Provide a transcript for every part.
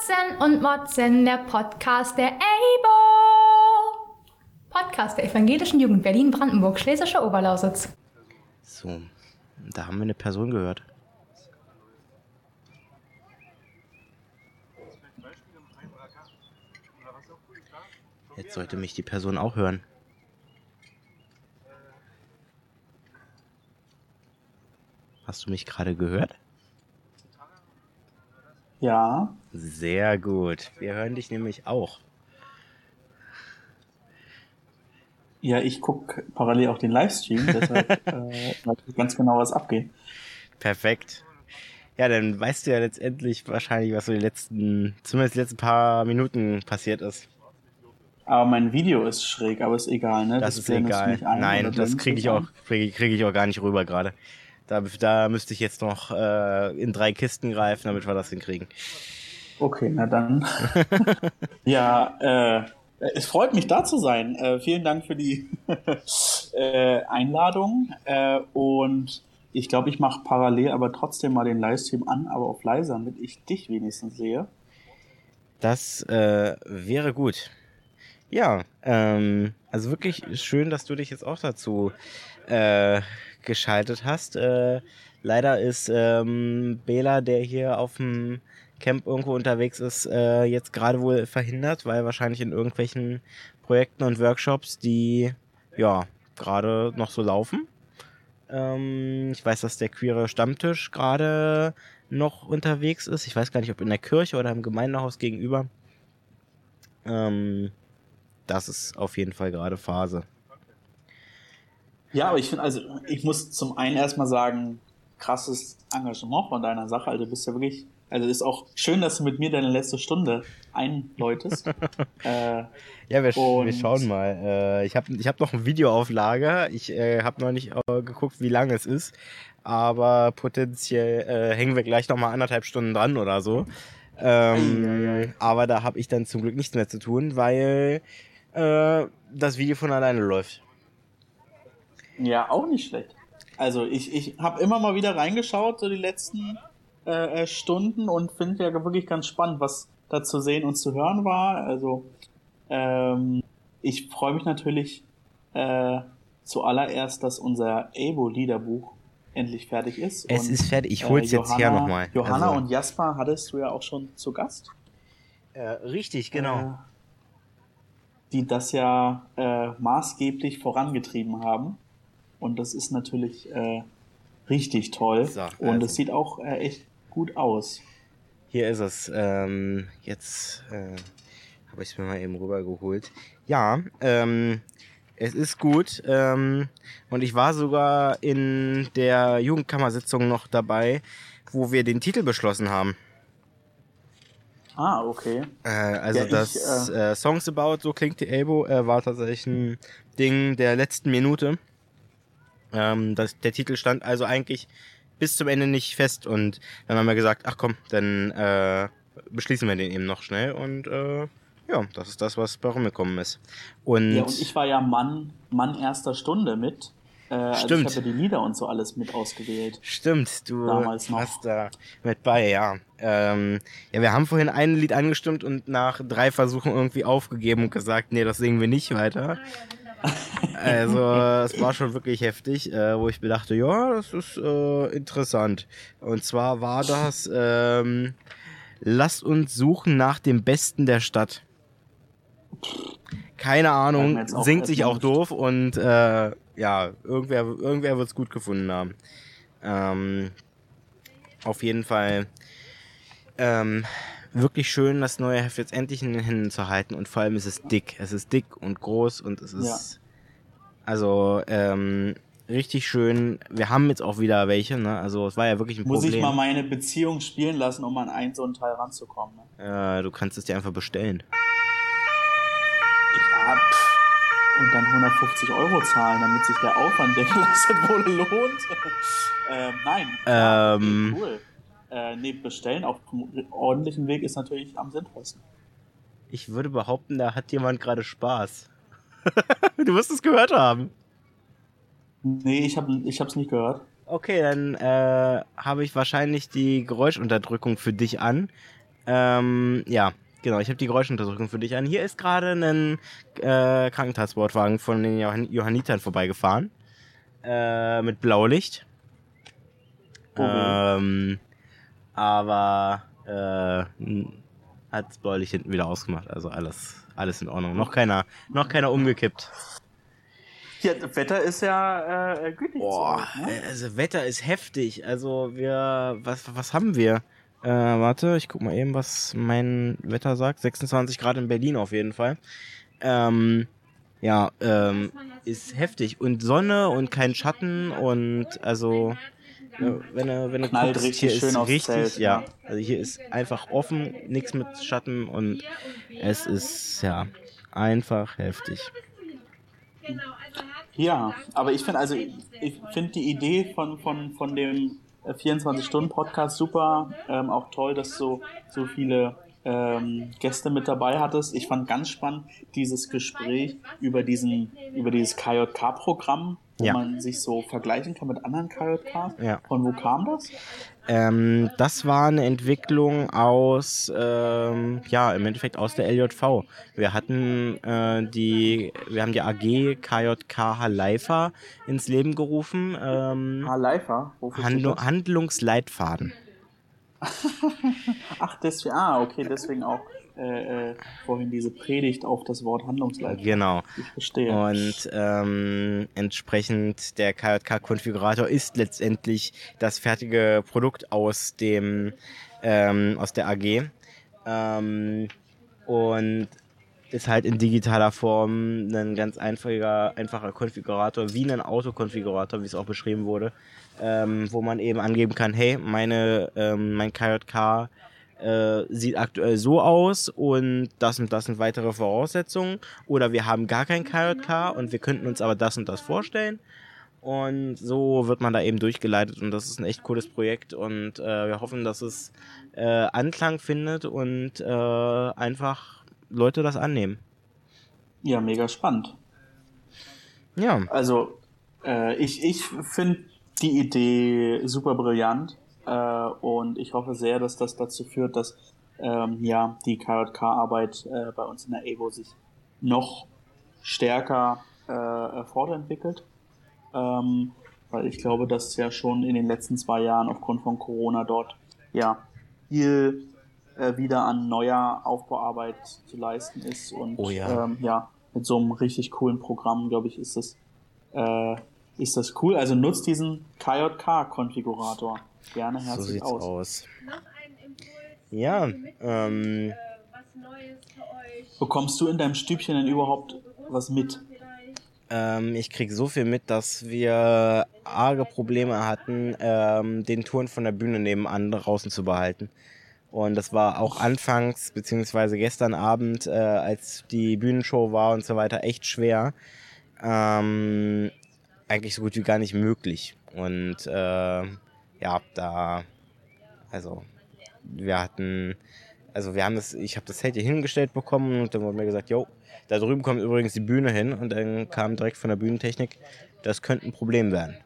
Motzen und Motzen, der Podcast der EIBO. Podcast der Evangelischen Jugend Berlin-Brandenburg, Schlesische Oberlausitz. So, da haben wir eine Person gehört. Jetzt sollte mich die Person auch hören. Hast du mich gerade gehört? Ja. Sehr gut. Wir hören dich nämlich auch. Ja, ich gucke parallel auch den Livestream, deshalb äh, weiß ich ganz genau, was abgeht. Perfekt. Ja, dann weißt du ja letztendlich wahrscheinlich, was so die letzten, zumindest die letzten paar Minuten passiert ist. Aber mein Video ist schräg, aber ist egal, ne? Das, das ist egal. Nein, das kriege ich auch, krieg ich auch gar nicht rüber gerade. Da, da müsste ich jetzt noch äh, in drei Kisten greifen, damit wir das hinkriegen. Okay, na dann. ja, äh, es freut mich da zu sein. Äh, vielen Dank für die äh, Einladung. Äh, und ich glaube, ich mache parallel aber trotzdem mal den Livestream an, aber auf leiser, damit ich dich wenigstens sehe. Das äh, wäre gut. Ja, ähm, also wirklich schön, dass du dich jetzt auch dazu äh, geschaltet hast. Äh, leider ist ähm, Bela, der hier auf dem Camp irgendwo unterwegs ist, äh, jetzt gerade wohl verhindert, weil wahrscheinlich in irgendwelchen Projekten und Workshops, die ja gerade noch so laufen. Ähm, ich weiß, dass der queere Stammtisch gerade noch unterwegs ist. Ich weiß gar nicht, ob in der Kirche oder im Gemeindehaus gegenüber. Ähm, das ist auf jeden Fall gerade Phase. Ja, aber ich finde, also ich muss zum einen erstmal sagen, krasses Engagement von deiner Sache. Also du bist ja wirklich, also ist auch schön, dass du mit mir deine letzte Stunde einläutest. äh, ja, wir, wir, schauen mal. Äh, ich habe ich hab noch ein Video auf Lager. Ich äh, habe noch nicht äh, geguckt, wie lang es ist. Aber potenziell äh, hängen wir gleich noch mal anderthalb Stunden dran oder so. Ähm, aber da habe ich dann zum Glück nichts mehr zu tun, weil äh, das Video von alleine läuft. Ja, auch nicht schlecht. Also ich, ich habe immer mal wieder reingeschaut, so die letzten äh, äh Stunden und finde ja wirklich ganz spannend, was da zu sehen und zu hören war. Also ähm, ich freue mich natürlich äh, zuallererst, dass unser Abo-Liederbuch endlich fertig ist. Es und, ist fertig, ich hol's äh, Johanna, jetzt her nochmal. Johanna also. und Jasper hattest du ja auch schon zu Gast. Äh, richtig, genau. Äh, die das ja äh, maßgeblich vorangetrieben haben. Und das ist natürlich äh, richtig toll. So, also. Und es sieht auch äh, echt gut aus. Hier ist es. Ähm, jetzt äh, habe ich es mir mal eben rübergeholt. Ja, ähm, es ist gut. Ähm, und ich war sogar in der Jugendkammersitzung noch dabei, wo wir den Titel beschlossen haben. Ah, okay. Äh, also ja, das ich, äh, äh, Songs About, so klingt die Elbow, äh, war tatsächlich ein Ding der letzten Minute. Ähm, das, der Titel stand also eigentlich bis zum Ende nicht fest und dann haben wir gesagt, ach komm, dann äh, beschließen wir den eben noch schnell und äh, ja, das ist das, was bei rumgekommen ist. Und, ja, und ich war ja Mann, Mann erster Stunde mit. Äh, also Stimmt. ich habe ja die Lieder und so alles mit ausgewählt. Stimmt, du Damals noch. hast da mit bei, ja. Ähm, ja, wir haben vorhin ein Lied angestimmt und nach drei Versuchen irgendwie aufgegeben und gesagt, nee, das singen wir nicht weiter. Also, es war schon wirklich heftig, äh, wo ich mir dachte, ja, das ist äh, interessant. Und zwar war das, ähm, lasst uns suchen nach dem Besten der Stadt. Keine Ahnung, singt sich auch doof und äh, ja, irgendwer, irgendwer wird es gut gefunden haben. Ähm, auf jeden Fall ähm, wirklich schön, das neue Heft jetzt endlich in den Händen zu halten und vor allem ist es dick. Es ist dick und groß und es ist ja. also ähm, richtig schön. Wir haben jetzt auch wieder welche, ne? Also es war ja wirklich ein Muss Problem. Muss ich mal meine Beziehung spielen lassen, um an einen so einen Teil ranzukommen. Ne? Ja, du kannst es dir einfach bestellen. Ja, und dann 150 Euro zahlen, damit sich der Aufwand der geleistet wurde lohnt. ähm, nein. Ähm, cool. Äh, nee, bestellen auf ordentlichen Weg ist natürlich am sinnvollsten. Ich würde behaupten, da hat jemand gerade Spaß. du wirst es gehört haben. Nee, ich habe ich hab's nicht gehört. Okay, dann äh, habe ich wahrscheinlich die Geräuschunterdrückung für dich an. Ähm, ja, genau, ich habe die Geräuschuntersuchung für dich an. Hier ist gerade ein äh, Krankentransportwagen von den Johann Johannitern vorbeigefahren. Äh, mit Blaulicht. Ähm, aber äh, hat Blaulicht hinten wieder ausgemacht. Also alles, alles in Ordnung. Noch keiner, noch keiner umgekippt. Ja, das Wetter ist ja äh, gütig. Boah, ne? also Wetter ist heftig. Also wir, was, was haben wir? Äh, warte, ich guck mal eben, was mein Wetter sagt. 26 Grad in Berlin auf jeden Fall. Ähm, ja, ähm, ist heftig. Und Sonne und kein Schatten und also, wenn du, wenn du Knallt guckst, richtig hier schön ist richtig, Zelt, ja. ja. Also hier ist einfach offen, nichts mit Schatten und es ist, ja, einfach heftig. Ja, aber ich finde also ich finde die Idee von von von dem 24 Stunden Podcast super, ähm, auch toll, dass so so viele ähm, Gäste mit dabei hattest. Ich fand ganz spannend dieses Gespräch über diesen über dieses KJK Programm, wo Ja. man sich so vergleichen kann mit anderen KJKs. Ja. Von wo kam das? Ähm, das war eine Entwicklung aus, ähm, ja, im Endeffekt aus der LJV. Wir hatten äh, die, wir haben die AG KJK Haleifa ins Leben gerufen. Ähm, steht Handlu? Handlungsleitfaden. Ach, deswegen, ah, okay, deswegen auch äh, äh, vorhin diese Predigt auf das Wort Handlungsleiter. Genau. Ich verstehe. Und ähm, entsprechend der KJK-Konfigurator ist letztendlich das fertige Produkt aus dem ähm, aus der AG ähm, und ist halt in digitaler Form ein ganz einfacher, einfacher Konfigurator, wie ein Autokonfigurator, wie es auch beschrieben wurde, ähm, wo man eben angeben kann, hey, meine, ähm, mein KJK äh, sieht aktuell so aus und das und das sind weitere Voraussetzungen. Oder wir haben gar kein KJK und wir könnten uns aber das und das vorstellen. Und so wird man da eben durchgeleitet und das ist ein echt cooles Projekt und äh, wir hoffen, dass es äh, Anklang findet und äh, einfach Leute das annehmen. ja, mega spannend. Ja, Also, äh, ich, ich finde die Idee super brillant äh, und ich hoffe sehr, dass das dazu führt, dass ähm, ja, die KJK-Arbeit äh, bei uns in der EVO sich noch stärker äh, fortentwickelt. Ähm, weil ich glaube, dass ja schon in den letzten zwei Jahren aufgrund von Corona dort ja viel äh, wieder an neuer Aufbauarbeit zu leisten ist und Oh ja. ähm, ja mit so einem richtig coolen Programm glaube ich ist das äh, ist das cool. Also nutzt diesen KJK-Konfigurator gerne so herzlich sieht's aus. aus. Ja, ähm, äh, was Neues für euch. Bekommst du in deinem Stübchen denn überhaupt was mit? Ähm, ich krieg so viel mit, dass wir arge Probleme hatten, ähm, den Touren von der Bühne nebenan draußen zu behalten. Und das war auch anfangs, beziehungsweise gestern Abend, äh, als die Bühnenshow war und so weiter, echt schwer. Ähm, eigentlich so gut wie gar nicht möglich. Und äh, ja, da, also wir hatten, also wir haben das, ich habe das Zelt hier hingestellt bekommen und dann wurde mir gesagt, jo, da drüben kommt übrigens die Bühne hin und dann kam direkt von der Bühnentechnik, das könnte ein Problem werden.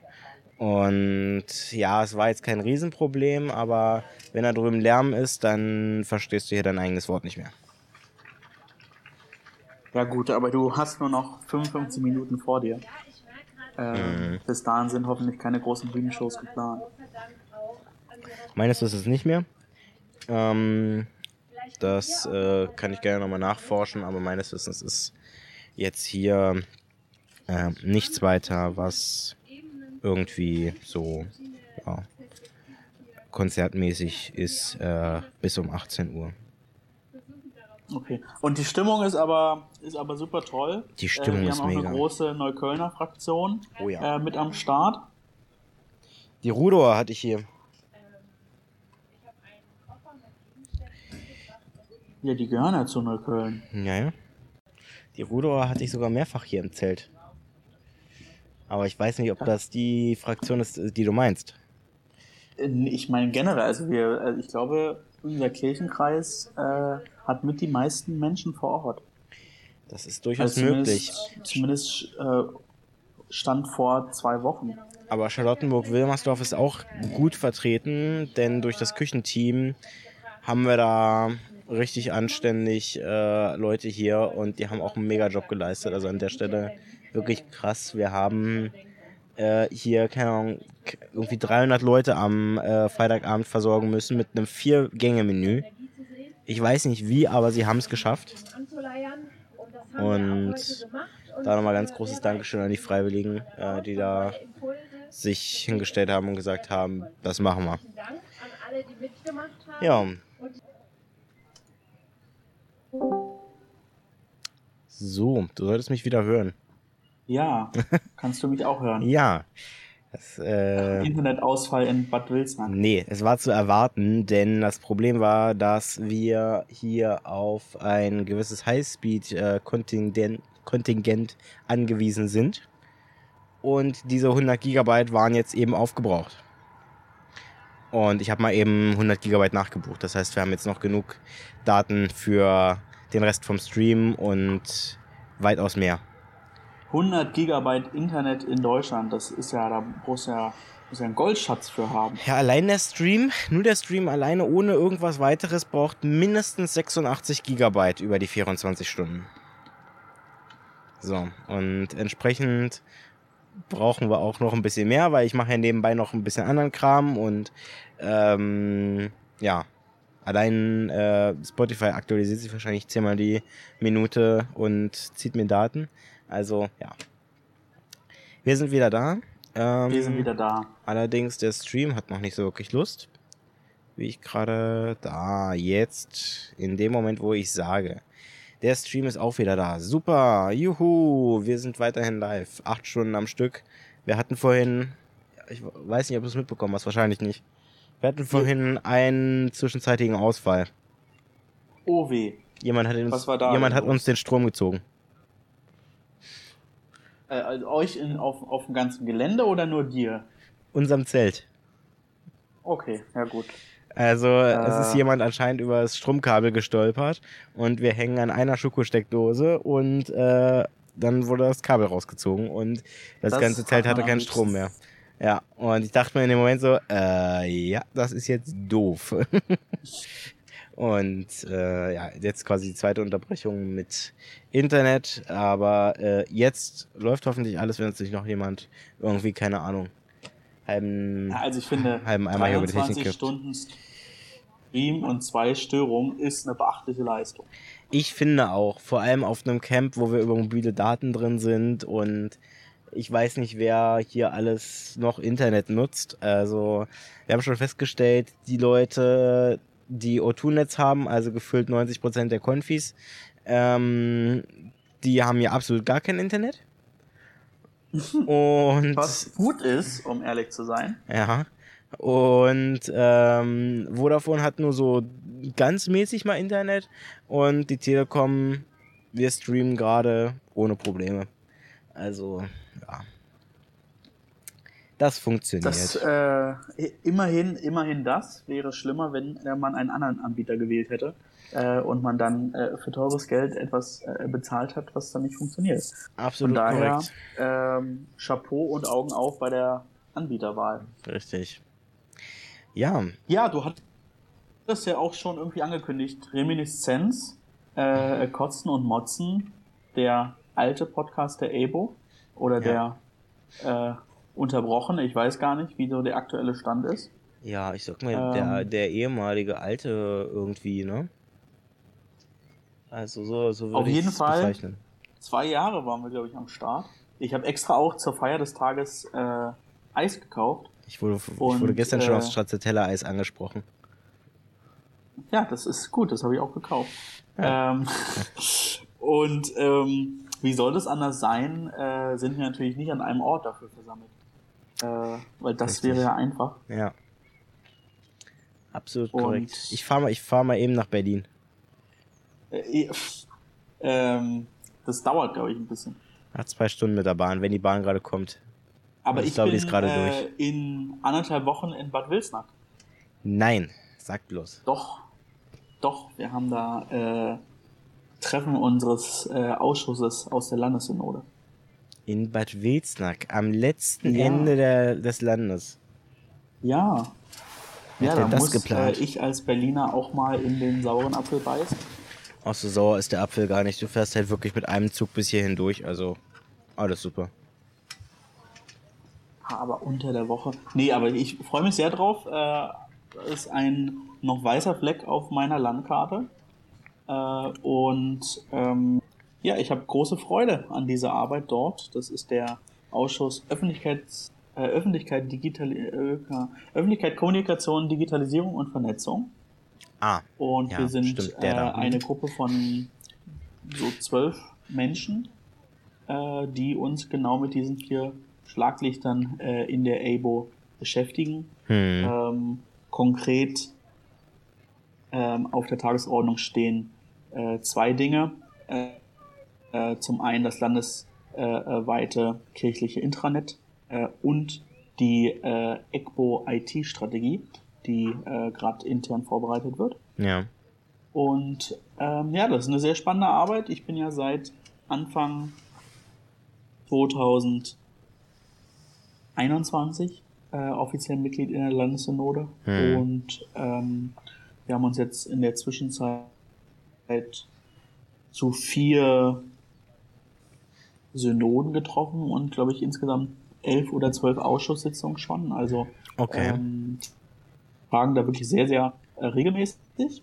Und ja, es war jetzt kein Riesenproblem, aber wenn da drüben Lärm ist, dann verstehst du hier dein eigenes Wort nicht mehr. Ja gut, aber du hast nur noch 55 Minuten vor dir. Ähm, Bis dahin sind hoffentlich keine großen Bühnenshows geplant. Meines ist es nicht mehr. Ähm, das äh, kann ich gerne nochmal nachforschen, aber meines Wissens ist jetzt hier äh, nichts weiter, was irgendwie so ja, konzertmäßig ist äh, bis um 18 Uhr. Okay. Und die Stimmung ist aber ist aber super toll. Die Stimmung äh, wir ist haben auch mega. eine große Neuköllner Fraktion Oh ja. äh, mit am Start. Die Rudower hatte ich hier. Ja, die gehören ja zu Neukölln. Ja, ja. Die Rudower hatte ich sogar mehrfach hier im Zelt. Aber ich weiß nicht, ob das die Fraktion ist, die du meinst. Äh, Ich meine generell, also wir, also ich glaube, unser Kirchenkreis äh, hat mit die meisten Menschen vor Ort. Das ist durchaus Also möglich. zumindest, zumindest äh, stand vor zwei Wochen. Aber Charlottenburg-Wilmersdorf ist auch gut vertreten, denn durch das Küchenteam haben wir da richtig anständig äh, Leute hier und die haben auch einen Mega-Job geleistet. Also an der Stelle wirklich krass. Wir haben äh, hier, keine Ahnung, irgendwie 300 Leute am äh, Freitagabend versorgen müssen mit einem Vier-Gänge-Menü. Ich weiß nicht wie, aber sie haben es geschafft. Und Da nochmal ganz großes Dankeschön an die Freiwilligen, äh, die da sich hingestellt haben und gesagt haben, das machen wir. Ja. So, du solltest mich wieder hören. Ja, kannst du mich auch hören. Ja. Das, äh, Internetausfall in Bad Wilsnack. nee, es war zu erwarten, denn das Problem war, dass wir hier auf ein gewisses Highspeed-Kontingent Kontingent angewiesen sind. Und diese 100 Gigabyte waren jetzt eben aufgebraucht. Und ich habe mal eben 100 Gigabyte nachgebucht. Das heißt, wir haben jetzt noch genug Daten für den Rest vom Stream und weitaus mehr. 100 Gigabyte Internet in Deutschland, das ist ja, da du ja, musst ja einen Goldschatz für haben. Ja, allein der Stream, nur der Stream alleine ohne irgendwas weiteres braucht mindestens 86 Gigabyte über die 24 Stunden. So, und entsprechend brauchen wir auch noch ein bisschen mehr, weil ich mache ja nebenbei noch ein bisschen anderen Kram und ähm, ja, allein äh, Spotify aktualisiert sich wahrscheinlich zehnmal die Minute und zieht mir Daten. Also ja, wir sind wieder da. Ähm, Wir sind wieder da. Allerdings, der Stream hat noch nicht so wirklich Lust. Wie ich gerade da, jetzt, in dem Moment, wo ich sage. Der Stream ist auch wieder da. Super, juhu, wir sind weiterhin live. Acht Stunden am Stück. Wir hatten vorhin, ich weiß nicht, ob du es mitbekommen hast, wahrscheinlich nicht. Wir hatten vorhin einen zwischenzeitigen Ausfall. Oh weh. Jemand hat, uns, Was war da jemand hat uns den Strom gezogen. Äh, also euch in, auf, auf dem ganzen Gelände oder nur dir? Unserem Zelt. Okay, ja gut. Also es ist Äh. jemand anscheinend über das Stromkabel gestolpert und wir hängen an einer Schokosteckdose und äh, dann wurde das Kabel rausgezogen und das, Das ganze Zelt hat hatte keinen Strom mehr. Ja, und ich dachte mir in dem Moment so, äh, ja, das ist jetzt doof. und äh, ja, jetzt quasi die zweite Unterbrechung mit Internet, aber äh, jetzt läuft hoffentlich alles, wenn sich noch jemand irgendwie, keine Ahnung, halben, Ja, also ich finde, halben Eimer hier über die Technik 23 gibt. Stunden Stream und zwei Störungen ist eine beachtliche Leistung. Ich finde auch, vor allem auf einem Camp, wo wir über mobile Daten drin sind und ich weiß nicht, wer hier alles noch Internet nutzt. Also, wir haben schon festgestellt, die Leute, die O2-Netz haben, also gefüllt 90% der Konfis, ähm, die haben ja absolut gar kein Internet. Und Was gut ist, um ehrlich zu sein. ja. Und ähm, Vodafone hat nur so ganz mäßig mal Internet und die Telekom, wir streamen gerade ohne Probleme. Also. Das funktioniert. Das, äh, immerhin, immerhin das wäre schlimmer, wenn äh, man einen anderen Anbieter gewählt hätte äh, und man dann äh, für teures Geld etwas äh, bezahlt hat, was dann nicht funktioniert. Von Absolut daher korrekt. ähm, Chapeau und Augen auf bei der Anbieterwahl. Richtig. Ja, Ja, du hattest ja auch schon irgendwie angekündigt, Reminiszenz, äh, Kotzen und Motzen, der alte Podcast der Abo oder der äh, unterbrochen, ich weiß gar nicht, wie so der aktuelle Stand ist. ja, ich sag mal, der, Ähm. der ehemalige alte irgendwie, ne? Also so, so würde Auf jeden Fall. bezeichnen. Zwei Jahre waren wir, glaube ich, am Start. Ich habe extra auch zur Feier des Tages äh, Eis gekauft. Ich wurde, ich Und, wurde gestern schon äh, aufs Stracciatella-Eis angesprochen. Ja, das ist gut, das habe ich auch gekauft. Ähm, und ähm, wie soll das anders sein, äh, sind wir natürlich nicht an einem Ort dafür versammelt. Äh, weil das Richtig. wäre ja einfach. Ja. Absolut Und- korrekt. Ich fahre mal, ich fahr mal eben nach Berlin. Äh, ähm, das dauert, glaube ich, ein bisschen. Nach zwei Stunden mit der Bahn, wenn die Bahn gerade kommt. Aber Ich ich, glaube, die ist gerade äh, durch. in anderthalb Wochen in Bad Wilsnack. Nein, sag bloß. Doch, doch, wir haben da äh, Treffen unseres äh, Ausschusses aus der Landessynode. In Bad Wilsnack, am letzten Ja. Ende der, des Landes. Ja, Wer ja, da muss geplant? Äh, ich als Berliner auch mal in den sauren Apfel beißen. Ach so sauer ist der Apfel gar nicht. Du fährst halt wirklich mit einem Zug bis hierhin durch. Also alles super. Aber unter der Woche. Nee, aber ich freue mich sehr drauf. Äh, ist ein noch weißer Fleck auf meiner Landkarte. Äh, und ähm, ja, ich habe große Freude an dieser Arbeit dort. Das ist der Ausschuss Öffentlichkeits, äh, Öffentlichkeit, Digital, äh, Öffentlichkeit, Kommunikation, Digitalisierung und Vernetzung. Ah. Und ja, wir sind stimmt, äh, eine Gruppe von so zwölf Menschen, äh, die uns genau mit diesen vier Schlaglichtern äh, in der ABO beschäftigen. Hm. Ähm, konkret ähm, auf der Tagesordnung stehen äh, zwei Dinge. Äh, zum einen das landesweite kirchliche Intranet äh, und die äh, ECBO IT-Strategie, die äh, gerade intern vorbereitet wird. Ja. Und ähm, ja, das ist eine sehr spannende Arbeit. Ich bin ja seit Anfang 2021 äh, offiziell Mitglied in der Landessynode hm. und ähm, wir haben uns jetzt in der Zwischenzeit zu vier Synoden getroffen und glaube ich insgesamt elf oder zwölf Ausschusssitzungen schon. Also okay. ähm, fragen da wirklich sehr, sehr äh, regelmäßig.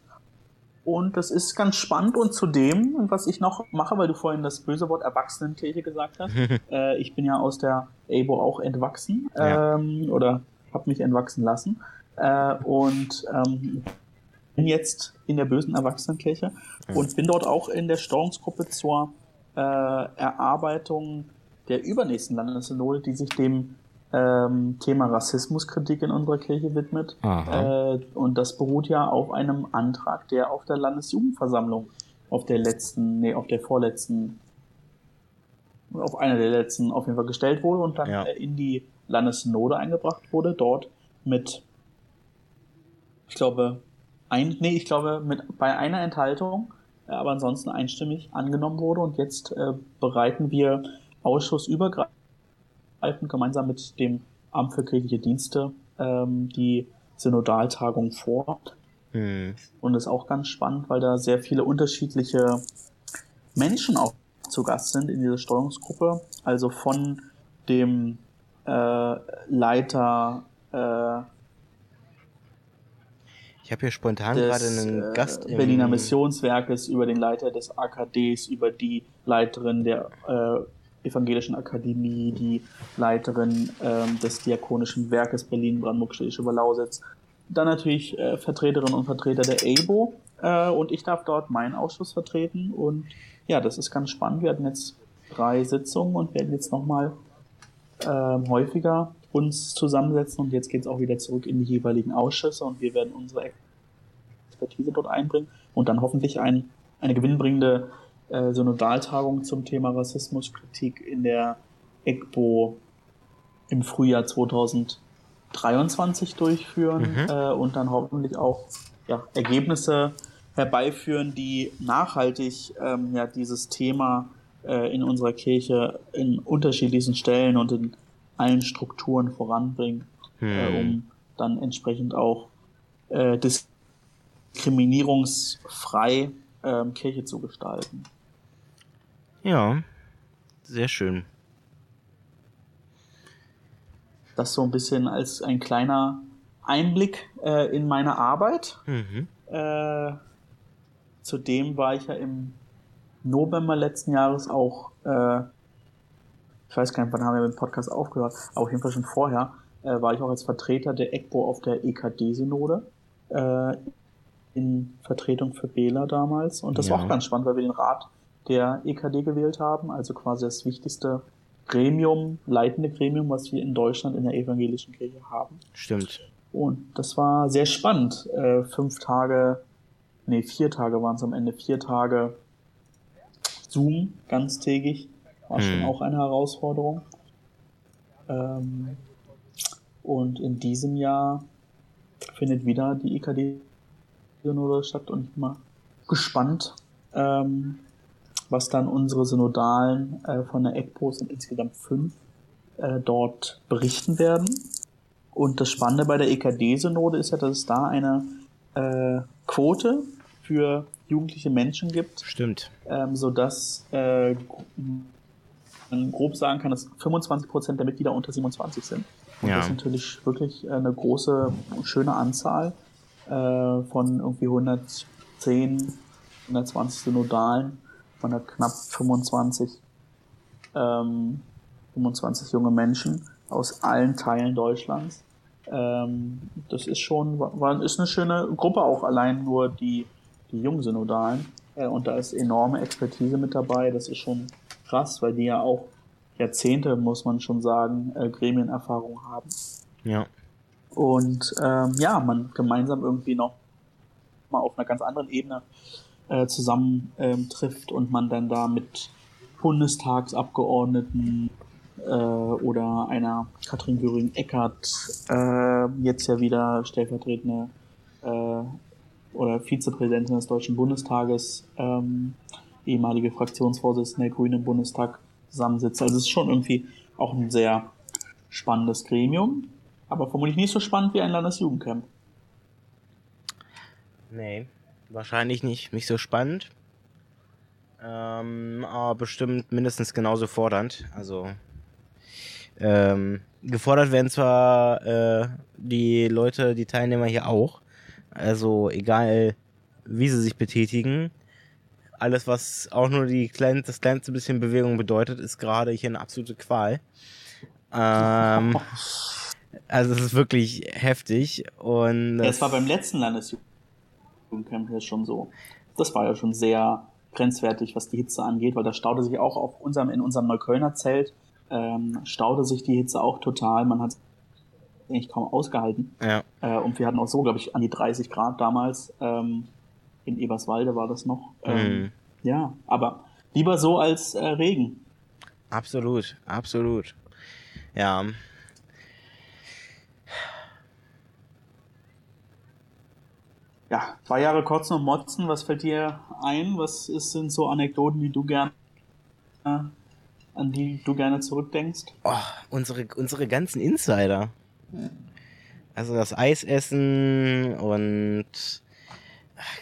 Und das ist ganz spannend und zudem, was ich noch mache, weil du vorhin das böse Wort Erwachsenenkirche gesagt hast, äh, ich bin ja aus der ABO auch entwachsen ja. ähm, oder habe mich entwachsen lassen äh, und ähm, bin jetzt in der bösen Erwachsenenkirche und bin dort auch in der Steuerungsgruppe zur äh, Erarbeitung der übernächsten Landessynode, die sich dem ähm, Thema Rassismuskritik in unserer Kirche widmet. Äh, und das beruht ja auf einem Antrag, der auf der Landesjugendversammlung auf der letzten, nee, auf der vorletzten, auf einer der letzten auf jeden Fall gestellt wurde und dann ja. Äh, in die Landessynode eingebracht wurde, dort mit, ich glaube, ein, nee, ich glaube, mit, bei einer Enthaltung, aber ansonsten einstimmig angenommen wurde und jetzt äh, bereiten wir ausschussübergreifend gemeinsam mit dem Amt für kirchliche Dienste ähm, die Synodaltagung vor. Hm. Und das ist auch ganz spannend, weil da sehr viele unterschiedliche Menschen auch zu Gast sind in dieser Steuerungsgruppe. Also von dem äh, Leiter äh, ich habe hier spontan des, gerade einen äh, Gast im Berliner Missionswerkes über den Leiter des AKDs, über die Leiterin der äh, Evangelischen Akademie, die Leiterin ähm, des Diakonischen Werkes Berlin-Brandenburg-Schlesische Lausitz. Dann natürlich äh, Vertreterinnen und Vertreter der ABO äh, und ich darf dort meinen Ausschuss vertreten und ja, das ist ganz spannend. Wir hatten jetzt drei Sitzungen und werden jetzt nochmal äh, häufiger uns zusammensetzen und jetzt geht es auch wieder zurück in die jeweiligen Ausschüsse und wir werden unsere Expertise dort einbringen und dann hoffentlich ein, eine gewinnbringende äh, Synodaltagung zum Thema Rassismuskritik in der EGBO im Frühjahr 2023 durchführen mhm. äh, und dann hoffentlich auch ja, Ergebnisse herbeiführen, die nachhaltig ähm, ja, dieses Thema äh, in unserer Kirche in unterschiedlichsten Stellen und in allen Strukturen voranbringen, mhm. äh, um dann entsprechend auch äh, diskriminierungsfrei ähm, Kirche zu gestalten. Ja, sehr schön. Das so ein bisschen als ein kleiner Einblick äh, in meine Arbeit. Mhm. Äh, zudem war ich ja im November letzten Jahres auch, äh, ich weiß gar nicht, wann haben wir mit dem Podcast aufgehört, aber auf jeden Fall schon vorher, äh, war ich auch als Vertreter der ECBO auf der EKD-Synode äh, in Vertretung für Bela damals. Und das ja. war auch ganz spannend, weil wir den Rat der EKD gewählt haben, also quasi das wichtigste Gremium, leitende Gremium, was wir in Deutschland in der evangelischen Kirche haben. Stimmt. Und das war sehr spannend. Äh, fünf Tage, nee, vier Tage waren es am Ende, vier Tage Zoom ganztägig. War hm. schon auch eine Herausforderung. Ähm, und in diesem Jahr findet wieder die EKD-Synode statt und ich bin mal gespannt, ähm, was dann unsere Synodalen äh, von der ECPO sind insgesamt fünf äh, dort berichten werden. Und das Spannende bei der EKD-Synode ist ja, dass es da eine äh, Quote für jugendliche Menschen gibt. Stimmt. Ähm, sodass äh, man grob sagen kann, dass 25% der Mitglieder unter 27 sind. Und ja. das ist natürlich wirklich eine große, schöne Anzahl äh, von irgendwie 110, 120 Synodalen, von knapp 25, ähm, 25 junge Menschen aus allen Teilen Deutschlands. Ähm, das ist schon, war, ist eine schöne Gruppe auch allein nur die, die Jungsynodalen. Äh, und da ist enorme Expertise mit dabei. Das ist schon krass, weil die ja auch Jahrzehnte, muss man schon sagen, äh, Gremienerfahrung haben. Ja. Und ähm, ja, man gemeinsam irgendwie noch mal auf einer ganz anderen Ebene äh, zusammen ähm, trifft und man dann da mit Bundestagsabgeordneten äh, oder einer Katrin Göring-Eckert, äh, jetzt ja wieder stellvertretende äh, oder Vizepräsidentin des Deutschen Bundestages, ähm, ehemalige Fraktionsvorsitzende der Grünen im Bundestag zusammensitzt. Also es ist schon irgendwie auch ein sehr spannendes Gremium, aber vermutlich nicht so spannend wie ein Landesjugendcamp. Nee, wahrscheinlich nicht. Nicht so spannend. Ähm, aber bestimmt mindestens genauso fordernd. Also ähm, gefordert werden zwar äh, die Leute, die Teilnehmer hier auch. Also egal, wie sie sich betätigen. Alles, was auch nur die klein, das kleinste bisschen Bewegung bedeutet, ist gerade hier eine absolute Qual. Ähm, also es ist wirklich heftig. Und das, das war beim letzten Landesjugendcamp ja schon so. Das war ja schon sehr grenzwertig, was die Hitze angeht, weil da staute sich auch auf unserem, in unserem Neuköllner Zelt ähm, staute sich die Hitze auch total. Man hat eigentlich kaum ausgehalten. Ja. Äh, und wir hatten auch so, glaube ich, an die 30 Grad damals. Ähm, in Eberswalde war das noch. Ähm, mhm. Ja, aber lieber so als äh, Regen. Absolut, absolut. Ja. Ja, zwei Jahre Kotzen und Motzen, was fällt dir ein? Was ist, sind so Anekdoten, die du gerne an die du gerne zurückdenkst? Oh, unsere, unsere ganzen Insider. Also das Eisessen und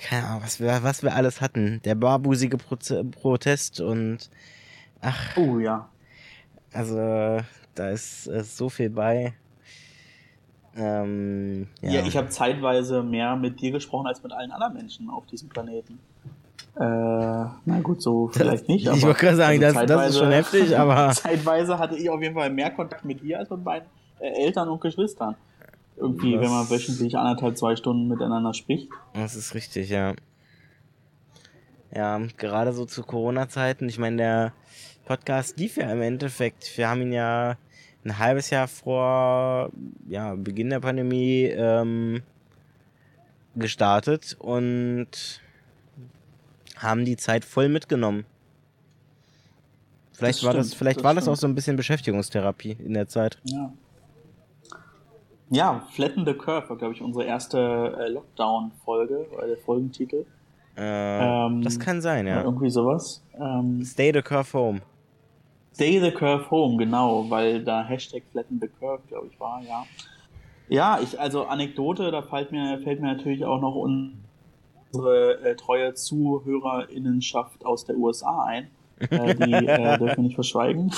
keine Ahnung, was wir, was wir alles hatten. Der barbusige Proze Protest und ach. Oh ja. Also da ist, ist so viel bei. Ähm, ja. ja, ich habe zeitweise mehr mit dir gesprochen als mit allen anderen Menschen auf diesem Planeten. Äh, na gut, so vielleicht nicht. ich wollte gerade sagen, also das, das, ist schon heftig, aber. zeitweise hatte ich auf jeden Fall mehr Kontakt mit dir als mit meinen äh, Eltern und Geschwistern. Irgendwie, das wenn man wöchentlich anderthalb, zwei Stunden miteinander spricht. Das ist richtig, ja. Ja, gerade so zu Corona-Zeiten. Ich meine, der Podcast lief ja im Endeffekt. Wir haben ihn ja ein halbes Jahr vor ja, Beginn der Pandemie ähm, gestartet und haben die Zeit voll mitgenommen. Vielleicht das war stimmt, das, vielleicht das war das auch so ein bisschen Beschäftigungstherapie in der Zeit. Ja. Ja, Flatten the Curve war, glaube ich, unsere erste äh, Lockdown-Folge, oder der Folgentitel. Äh, ähm, das kann sein, ja. Irgendwie sowas. Ähm, Stay the Curve Home. Stay the Curve Home, genau, weil da Hashtag Flatten the Curve, glaube ich, war, ja. Ja, ich, also Anekdote, da fällt mir, fällt mir natürlich auch noch un unsere äh, treue Zuhörerinnenschaft aus der USA ein. Äh, die äh, dürfen wir nicht verschweigen.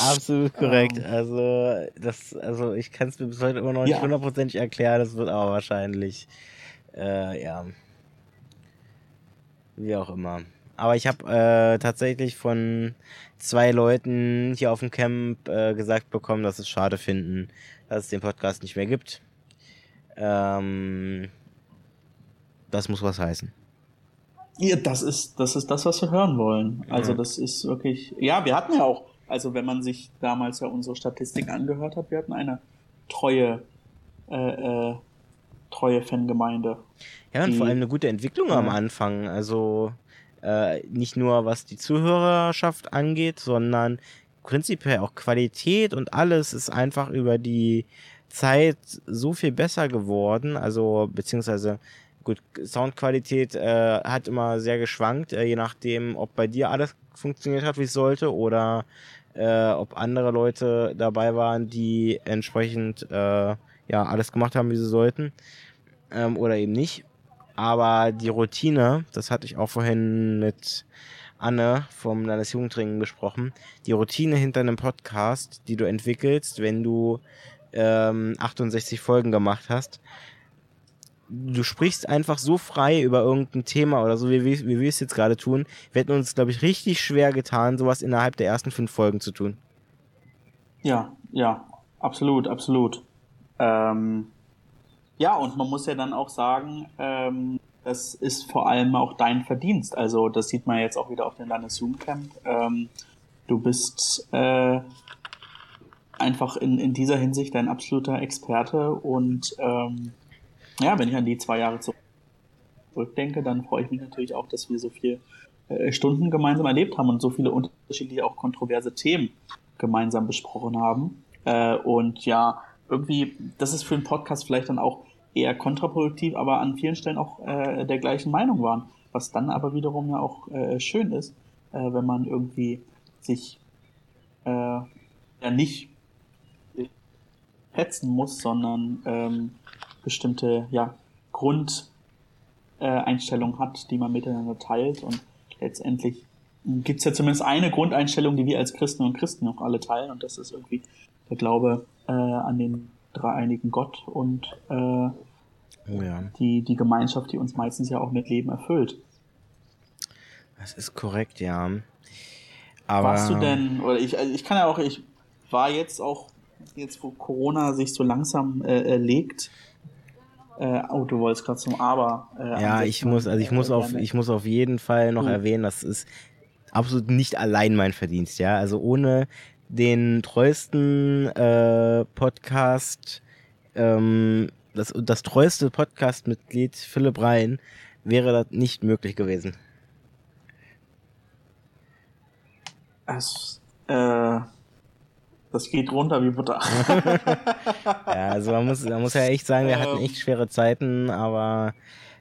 Absolut korrekt. Ähm, also, das, also ich kann es mir bis heute immer noch nicht hundertprozentig erklären, das wird aber wahrscheinlich, äh, ja, wie auch immer. Aber ich habe äh, tatsächlich von zwei Leuten hier auf dem Camp äh, gesagt bekommen, dass es schade finden, dass es den Podcast nicht mehr gibt. Ähm, das muss was heißen. Ja, das ist, das ist das, was wir hören wollen. Also ja. das ist wirklich, ja, wir hatten ja auch, also wenn man sich damals ja unsere Statistik angehört hat, wir hatten eine treue, äh, äh, treue Fangemeinde. Ja, und die, vor allem eine gute Entwicklung ja. am Anfang. Also äh, nicht nur was die Zuhörerschaft angeht, sondern prinzipiell auch Qualität und alles ist einfach über die Zeit so viel besser geworden. Also beziehungsweise Gut, Soundqualität äh, hat immer sehr geschwankt, äh, je nachdem, ob bei dir alles funktioniert hat, wie es sollte, oder äh, ob andere Leute dabei waren, die entsprechend äh, ja alles gemacht haben, wie sie sollten, ähm, oder eben nicht. Aber die Routine, das hatte ich auch vorhin mit Anne vom Landesjugendring besprochen, die Routine hinter einem Podcast, die du entwickelst, wenn du ähm, 68 Folgen gemacht hast, du sprichst einfach so frei über irgendein Thema oder so, wie, wie, wie wir es jetzt gerade tun. Wir hätten uns, glaube ich, richtig schwer getan, sowas innerhalb der ersten fünf Folgen zu tun. Ja, ja, absolut, absolut. Ähm, ja, und man muss ja dann auch sagen, ähm, das ist vor allem auch dein Verdienst. Also das sieht man jetzt auch wieder auf dem Landesjugendcamp. Ähm, du bist äh, einfach in, in dieser Hinsicht ein absoluter Experte und ähm, ja, wenn ich an die zwei Jahre zurückdenke, dann freue ich mich natürlich auch, dass wir so viele äh, Stunden gemeinsam erlebt haben und so viele unterschiedliche, auch kontroverse Themen gemeinsam besprochen haben. Äh, und ja, irgendwie, das ist für einen Podcast vielleicht dann auch eher kontraproduktiv, aber an vielen Stellen auch äh, der gleichen Meinung waren. Was dann aber wiederum ja auch äh, schön ist, äh, wenn man irgendwie sich äh, ja nicht hetzen muss, sondern ähm, bestimmte ja, Grundeinstellungen hat, die man miteinander teilt. Und letztendlich gibt es ja zumindest eine Grundeinstellung, die wir als Christen und Christen auch alle teilen. Und das ist irgendwie der Glaube äh, an den dreieinigen Gott und äh, oh ja. die, die Gemeinschaft, die uns meistens ja auch mit Leben erfüllt. Das ist korrekt, ja. Aber Warst du denn, oder ich, also ich kann ja auch, ich war jetzt auch, jetzt wo Corona sich so langsam äh legt, äh, oh, du wolltest gerade zum Aber. Äh, ja, ich muss, also ich muss auf, ich muss auf jeden Fall noch mhm. erwähnen, das ist absolut nicht allein mein Verdienst, ja. Also ohne den treuesten äh, Podcast, ähm, das, das treueste Podcast-Mitglied Philipp Rhein wäre das nicht möglich gewesen. Es, äh, das geht runter wie Butter. ja, also man muss, man muss ja echt sagen, wir hatten echt schwere Zeiten, aber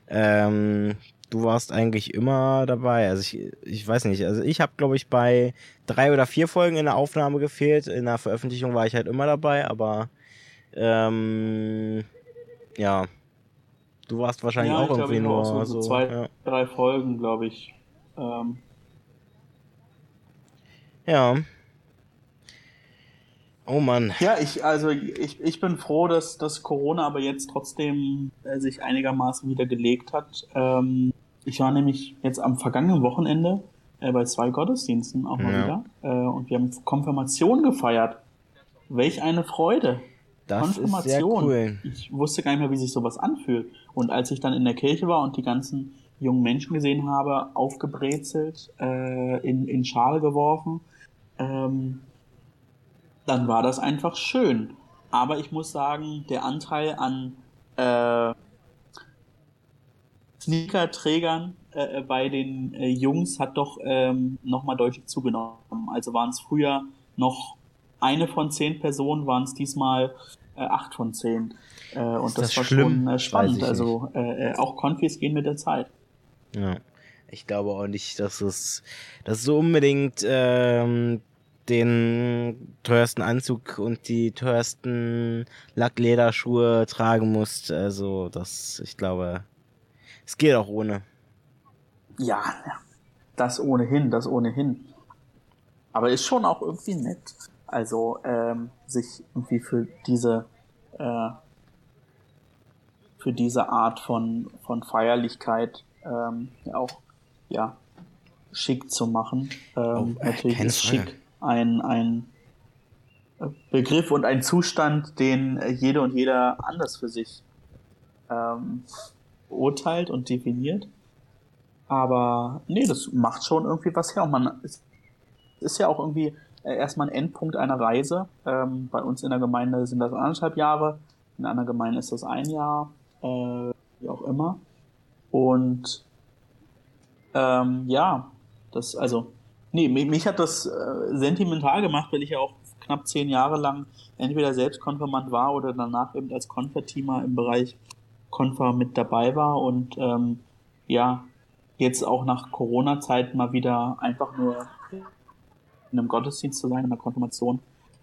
ähm, du warst eigentlich immer dabei. Also ich, ich weiß nicht, also ich habe, glaube ich, bei drei oder vier Folgen in der Aufnahme gefehlt. In der Veröffentlichung war ich halt immer dabei, aber ähm, ja, du warst wahrscheinlich ja, auch irgendwie nur auch so, so, zwei, ja. drei Folgen, glaube ich. Ähm. Ja. Oh Mann. Ja, ich, also ich, ich bin froh, dass, dass Corona aber jetzt trotzdem äh, sich einigermaßen wieder gelegt hat. Ähm, ich war nämlich jetzt am vergangenen Wochenende äh, bei zwei Gottesdiensten auch mal ja. wieder. Äh, und wir haben Konfirmation gefeiert. Welch eine Freude. Das Konfirmation. Cool. Ich wusste gar nicht mehr, wie sich sowas anfühlt. Und als ich dann in der Kirche war und die ganzen jungen Menschen gesehen habe, aufgebrezelt, äh, in, in Schale geworfen, ähm, dann war das einfach schön. Aber ich muss sagen, der Anteil an äh, Sneaker-Trägern äh, bei den äh, Jungs hat doch ähm, nochmal deutlich zugenommen. Also waren es früher noch eine von zehn Personen, waren es diesmal äh, acht von zehn. Äh, und das, das, war schlimm? schon äh, spannend. Also äh, äh, auch Konfis gehen mit der Zeit. Ja. Ich glaube auch nicht, dass es, dass so unbedingt ähm, den teuersten Anzug und die teuersten Lacklederschuhe tragen musst. Also das, ich glaube, es geht auch ohne. Ja, das ohnehin, das ohnehin. Aber ist schon auch irgendwie nett. Also ähm, sich irgendwie für diese äh, für diese Art von von Feierlichkeit ähm, auch ja schick zu machen. Ähm, oh, natürlich ist schick ein, ein Begriff und ein Zustand, den jede und jeder anders für sich ähm, beurteilt und definiert. Aber nee, das macht schon irgendwie was her. Und man ist, ist ja auch irgendwie äh, erstmal ein Endpunkt einer Reise. Ähm, bei uns in der Gemeinde sind das anderthalb Jahre, in einer Gemeinde ist das ein Jahr, äh, wie auch immer. Und ähm, ja, das, also Nee, mich hat das äh, sentimental gemacht, weil ich ja auch knapp zehn Jahre lang entweder selbst Konfirmand war oder danach eben als Konferteamer im Bereich Konfer mit dabei war. Und ähm, ja, jetzt auch nach Corona-Zeit mal wieder einfach nur in einem Gottesdienst zu sein, in einer Konfirmation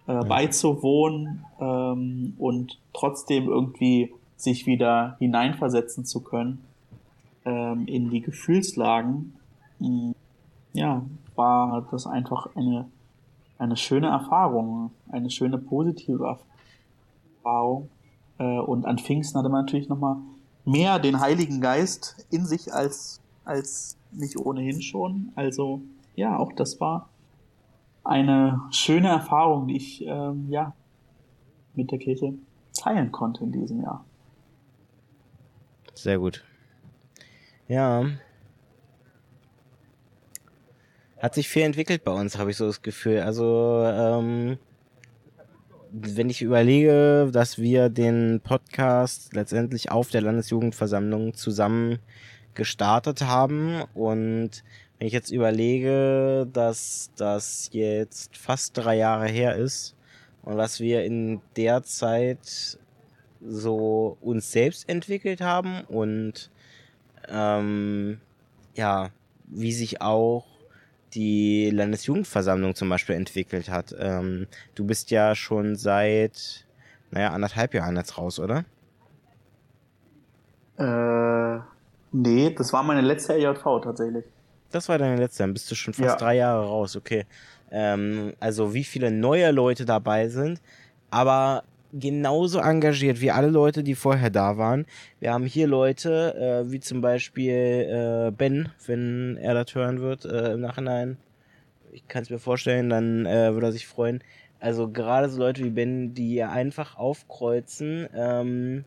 äh, ja. beizuwohnen ähm, und trotzdem irgendwie sich wieder hineinversetzen zu können ähm, in die Gefühlslagen, mh, ja, war das einfach eine, eine schöne Erfahrung, eine schöne positive Erfahrung. Äh, und an Pfingsten hatte man natürlich nochmal mehr den Heiligen Geist in sich als, als nicht ohnehin schon. Also ja, auch das war eine schöne Erfahrung, die ich ähm, ja mit der Kirche teilen konnte in diesem Jahr. Sehr gut. Ja. Hat sich viel entwickelt bei uns, habe ich so das Gefühl. Also, ähm, wenn ich überlege, dass wir den Podcast letztendlich auf der Landesjugendversammlung zusammen gestartet haben und wenn ich jetzt überlege, dass das jetzt fast drei Jahre her ist und was wir in der Zeit so uns selbst entwickelt haben und ähm, ja, wie sich auch die Landesjugendversammlung zum Beispiel entwickelt hat. Ähm, du bist ja schon seit, naja, anderthalb Jahren jetzt raus, oder? Äh, nee, das war meine letzte EJV tatsächlich. Das war deine letzte, dann bist du schon fast ja. drei Jahre raus, okay. Ähm, also wie viele neue Leute dabei sind, aber genauso engagiert wie alle Leute, die vorher da waren. Wir haben hier Leute, äh, wie zum Beispiel äh, Ben, wenn er das hören wird äh, im Nachhinein. Ich kann es mir vorstellen, dann äh, würde er sich freuen. Also gerade so Leute wie Ben, die einfach aufkreuzen, ähm,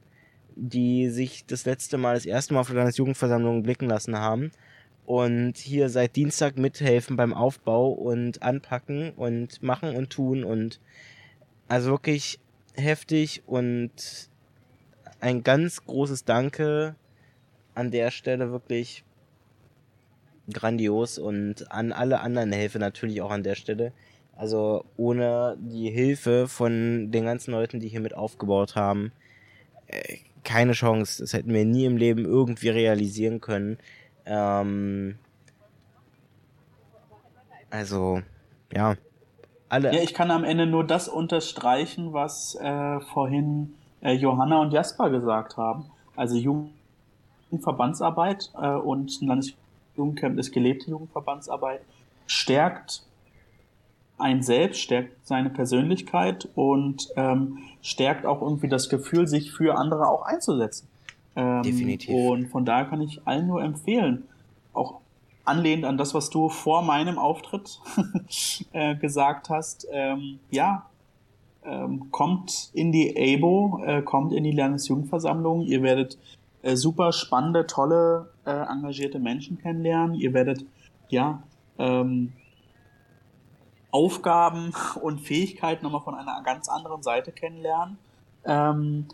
die sich das letzte Mal, das erste Mal auf der Landesjugendversammlung blicken lassen haben und hier seit Dienstag mithelfen beim Aufbau und anpacken und machen und tun und also wirklich heftig und ein ganz großes Danke an der Stelle wirklich grandios und an alle anderen Helfer natürlich auch an der Stelle. Also ohne die Hilfe von den ganzen Leuten, die hier mit aufgebaut haben, äh, keine Chance. Das hätten wir nie im Leben irgendwie realisieren können. Ähm, also, ja. Alle. Ja, ich kann am Ende nur das unterstreichen, was äh, vorhin äh, Johanna und Jasper gesagt haben. Also Jugendverbandsarbeit äh, und ein Landesjugendcamp ist gelebte Jugendverbandsarbeit, stärkt ein selbst, stärkt seine Persönlichkeit und ähm, stärkt auch irgendwie das Gefühl, sich für andere auch einzusetzen. Ähm, Definitiv. Und von daher kann ich allen nur empfehlen, auch anlehnend an das, was du vor meinem Auftritt äh, gesagt hast, ähm, ja, ähm, kommt in die ABO, äh, kommt in die Landesjugendversammlung, ihr werdet äh, super spannende, tolle, äh, engagierte Menschen kennenlernen, ihr werdet, ja, ähm, Aufgaben und Fähigkeiten nochmal von einer ganz anderen Seite kennenlernen. Ähm,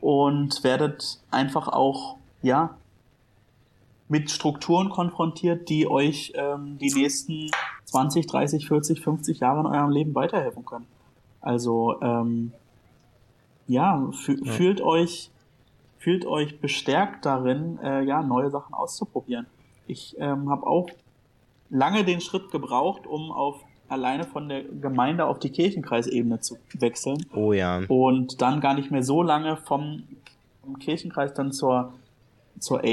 und werdet einfach auch, ja, mit Strukturen konfrontiert, die euch ähm, die nächsten 20, 30, 40, 50 Jahre in eurem Leben weiterhelfen können. Also ähm, ja, fü ja. fühlt euch fühlt euch bestärkt darin, äh, ja neue Sachen auszuprobieren. Ich ähm, habe auch lange den Schritt gebraucht, um auf alleine von der Gemeinde auf die Kirchenkreisebene zu wechseln. Oh ja. Und dann gar nicht mehr so lange vom, vom Kirchenkreis dann zur, zur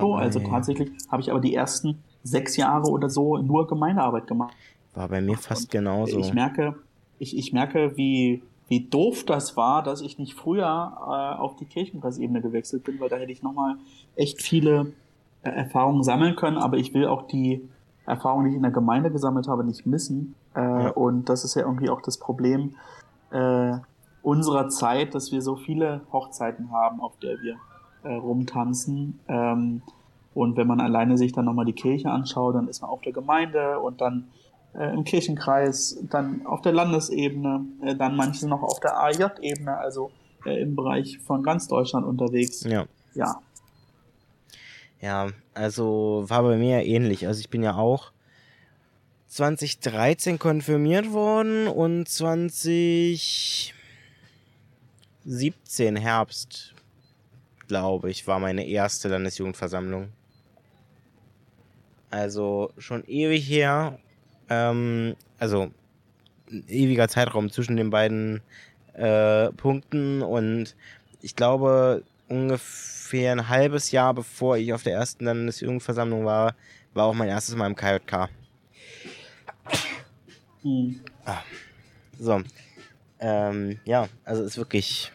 APO. Also tatsächlich habe ich aber die ersten sechs Jahre oder so nur Gemeindearbeit gemacht. War bei mir fast Und genauso. Ich merke, ich, ich merke, wie, wie doof das war, dass ich nicht früher äh, auf die Kirchenkreisebene gewechselt bin, weil da hätte ich nochmal echt viele äh, Erfahrungen sammeln können, aber ich will auch die Erfahrungen, die ich in der Gemeinde gesammelt habe, nicht missen. Äh, ja. Und das ist ja irgendwie auch das Problem äh, unserer Zeit, dass wir so viele Hochzeiten haben, auf der wir äh, rumtanzen. Ähm, und wenn man alleine sich dann nochmal die Kirche anschaut, dann ist man auf der Gemeinde und dann äh, im Kirchenkreis, dann auf der Landesebene, äh, dann manche noch auf der AJ-Ebene, also äh, im Bereich von ganz Deutschland unterwegs. Ja. Ja, ja, also war bei mir ähnlich. Also ich bin ja auch 2013 konfirmiert worden und 2017 Herbst, glaube ich, war meine erste Landesjugendversammlung. Also schon ewig her. Ähm, also ein ewiger Zeitraum zwischen den beiden äh, Punkten und ich glaube ungefähr ein halbes Jahr bevor ich auf der ersten Landesjugendversammlung war, war auch mein erstes Mal im KJK. Mhm. Ah. So. Ähm, ja, also ist wirklich,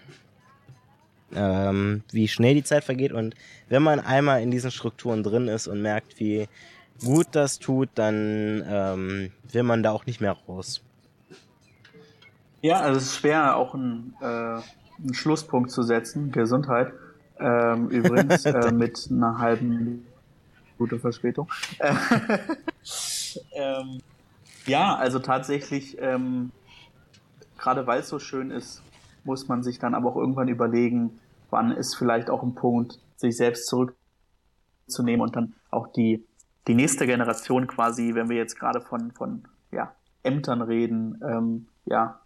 ähm, wie schnell die Zeit vergeht und wenn man einmal in diesen Strukturen drin ist und merkt, wie gut das tut, dann ähm, will man da auch nicht mehr raus. Ja, also es ist schwer, auch einen, äh, einen Schlusspunkt zu setzen. Gesundheit. Ähm, übrigens äh, mit einer halben gute Verspätung. ähm, ja, also tatsächlich, ähm, gerade weil es so schön ist, muss man sich dann aber auch irgendwann überlegen, wann ist vielleicht auch ein Punkt, sich selbst zurückzunehmen und dann auch die, die nächste Generation quasi, wenn wir jetzt gerade von, von ja, Ämtern reden, ähm, ja,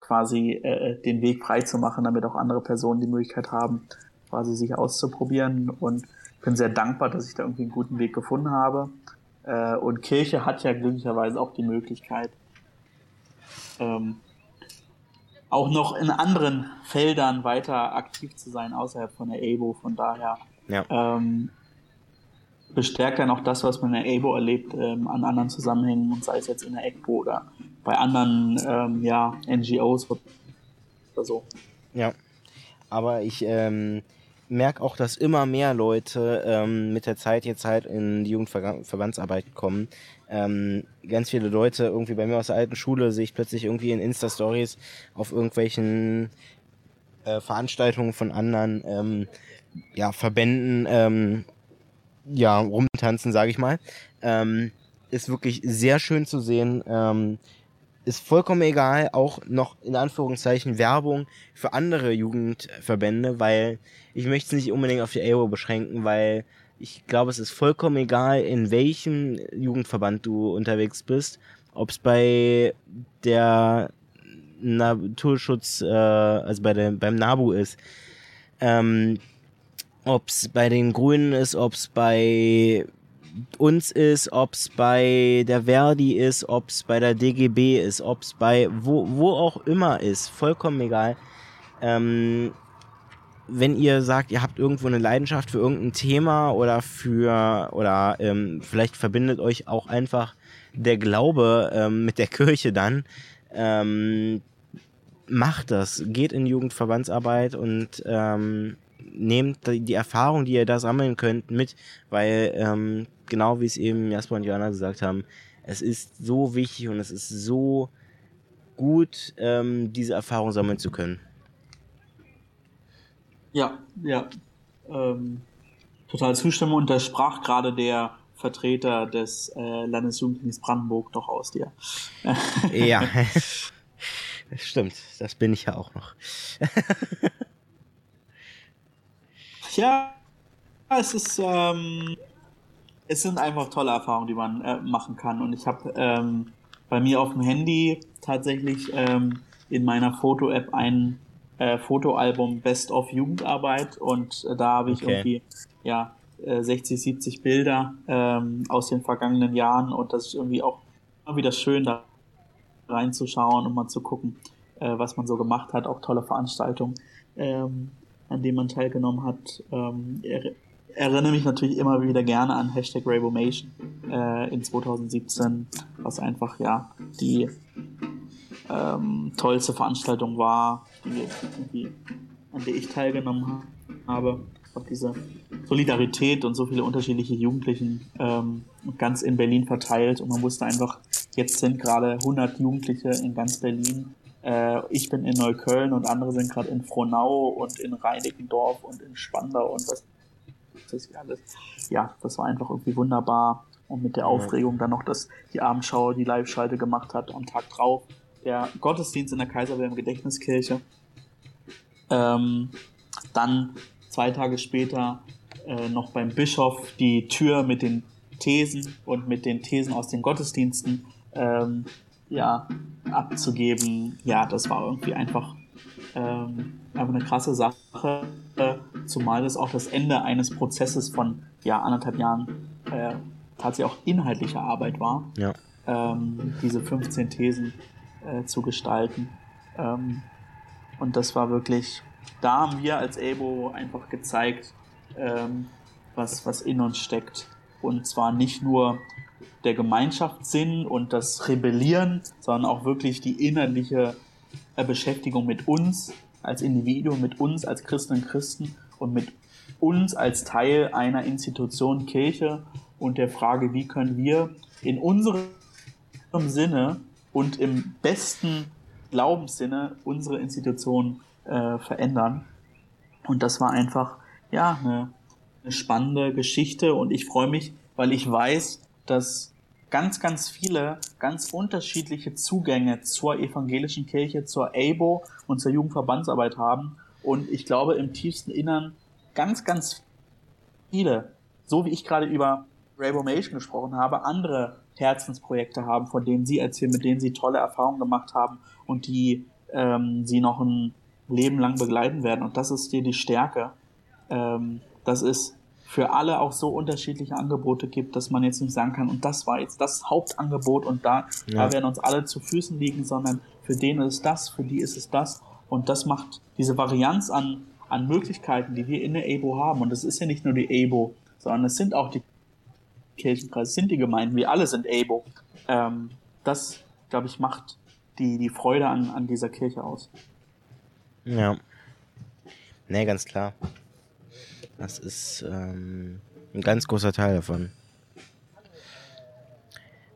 quasi äh, den Weg frei zu machen, damit auch andere Personen die Möglichkeit haben, quasi sich auszuprobieren. Und bin sehr dankbar, dass ich da irgendwie einen guten Weg gefunden habe. Äh, und Kirche hat ja glücklicherweise auch die Möglichkeit, ähm, auch noch in anderen Feldern weiter aktiv zu sein, außerhalb von der EBO. Von daher ja. ähm, bestärkt dann auch das, was man in der EBO erlebt, ähm, an anderen Zusammenhängen, und sei es jetzt in der ECBO oder bei anderen ähm, ja, NGOs oder so. Ja, aber ich ähm, merke auch, dass immer mehr Leute ähm, mit der Zeit jetzt halt in die Jugendverbandsarbeit kommen. Ähm, ganz viele Leute irgendwie bei mir aus der alten Schule sehe ich plötzlich irgendwie in Insta-Stories auf irgendwelchen äh, Veranstaltungen von anderen ähm, ja, Verbänden ähm, ja, rumtanzen, sage ich mal. Ähm, ist wirklich sehr schön zu sehen. Ähm, ist vollkommen egal, auch noch in Anführungszeichen Werbung für andere Jugendverbände, weil ich möchte es nicht unbedingt auf die Euro beschränken, weil ich glaube, es ist vollkommen egal, in welchem Jugendverband du unterwegs bist, ob es bei der Naturschutz, äh, also bei der, beim NABU ist, ähm, ob es bei den Grünen ist, ob es bei uns ist, ob es bei der Verdi ist, ob es bei der DGB ist, ob es bei wo, wo auch immer ist, vollkommen egal. Ähm, wenn ihr sagt, ihr habt irgendwo eine Leidenschaft für irgendein Thema oder für oder ähm, vielleicht verbindet euch auch einfach der Glaube ähm, mit der Kirche dann, ähm, macht das, geht in Jugendverbandsarbeit und ähm, nehmt die Erfahrung, die ihr da sammeln könnt, mit, weil ähm, genau wie es eben Jasper und Johanna gesagt haben, es ist so wichtig und es ist so gut, ähm, diese Erfahrung sammeln zu können. Ja, ja. Ähm, total zustimmen und da sprach gerade der Vertreter des äh, Landesjugenddienstes Brandenburg doch aus dir. ja, stimmt, das bin ich ja auch noch. ja, es ist, ähm, es sind einfach tolle Erfahrungen, die man äh, machen kann. Und ich habe ähm, bei mir auf dem Handy tatsächlich ähm, in meiner Foto-App ein äh, Fotoalbum Best of Jugendarbeit und äh, da habe ich okay. irgendwie ja 60, äh, 70 Bilder ähm, aus den vergangenen Jahren und das ist irgendwie auch immer wieder schön, da reinzuschauen und mal zu gucken, äh, was man so gemacht hat. Auch tolle Veranstaltungen, ähm, an denen man teilgenommen hat. Ähm, erinnere mich natürlich immer wieder gerne an Hashtag Rabomation äh, in 2017, was einfach ja die ähm, tollste Veranstaltung war, die, an der ich teilgenommen habe. Auch diese Solidarität und so viele unterschiedliche Jugendlichen ähm, ganz in Berlin verteilt und man wusste einfach, jetzt sind gerade 100 Jugendliche in ganz Berlin. Äh, ich bin in Neukölln und andere sind gerade in Frohnau und in Reinickendorf und in Spandau und was weiß ich alles. Ja, das war einfach irgendwie wunderbar und mit der Aufregung dann noch, dass die Abendschau die Live-Schalte gemacht hat am Tag drauf der Gottesdienst in der Kaiser Wilhelm Gedächtniskirche. Ähm, dann zwei Tage später äh, noch beim Bischof die Tür mit den Thesen und mit den Thesen aus den Gottesdiensten ähm, ja, abzugeben. Ja, das war irgendwie einfach, ähm, einfach eine krasse Sache, äh, zumal das auch das Ende eines Prozesses von ja, anderthalb Jahren äh, äh, tatsächlich auch inhaltliche Arbeit war, Ja. ähm, diese 15 Thesen äh, zu gestalten. Ähm, und das war wirklich, da haben wir als ABO einfach gezeigt, ähm, was, was in uns steckt. Und zwar nicht nur der Gemeinschaftssinn und das Rebellieren, sondern auch wirklich die innerliche äh, Beschäftigung mit uns als Individuum, mit uns als Christinnen und Christen und mit uns als Teil einer Institution Kirche und der Frage, wie können wir in unserem Sinne und im besten Glaubenssinne unsere Institution äh, verändern. Und das war einfach, ja, eine, eine spannende Geschichte und ich freue mich, weil ich weiß, dass ganz, ganz viele ganz unterschiedliche Zugänge zur evangelischen Kirche, zur ABO und zur Jugendverbandsarbeit haben. Und ich glaube im tiefsten Innern ganz, ganz viele, so wie ich gerade über Rabomation gesprochen habe, andere Herzensprojekte haben, von denen sie erzählen, mit denen sie tolle Erfahrungen gemacht haben und die ähm, sie noch ein Leben lang begleiten werden. Und das ist dir die Stärke. Ähm, das ist für alle auch so unterschiedliche Angebote gibt, dass man jetzt nicht sagen kann, und das war jetzt das Hauptangebot und da, Ja. da werden uns alle zu Füßen liegen, sondern für den ist es das, für die ist es das. Und das macht diese Varianz an, an Möglichkeiten, die wir in der ABO haben. Und das ist ja nicht nur die ABO, sondern es sind auch die Kirchenkreise, es sind die Gemeinden, wir alle sind ABO. Ähm, das, glaube ich, macht die, die Freude an, an dieser Kirche aus. Ja. Nee, ganz klar. Das ist ähm, ein ganz großer Teil davon.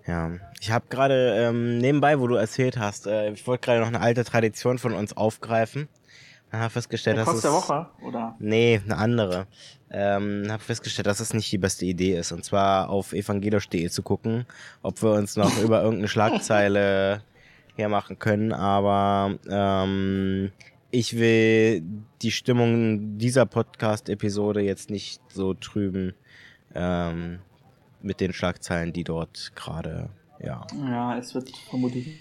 Ja, ich habe gerade ähm, nebenbei, wo du erzählt hast, äh, ich wollte gerade noch eine alte Tradition von uns aufgreifen. Dann habe festgestellt, Der dass es der Woche, oder? Nee, eine andere. Ähm, habe festgestellt, dass es nicht die beste Idee ist. Und zwar auf evangelisch.de zu gucken, ob wir uns noch über irgendeine Schlagzeile hermachen können. Aber ähm, ich will die Stimmung dieser Podcast-Episode jetzt nicht so trüben ähm, mit den Schlagzeilen, die dort gerade, ja. Ja, es wird vermutlich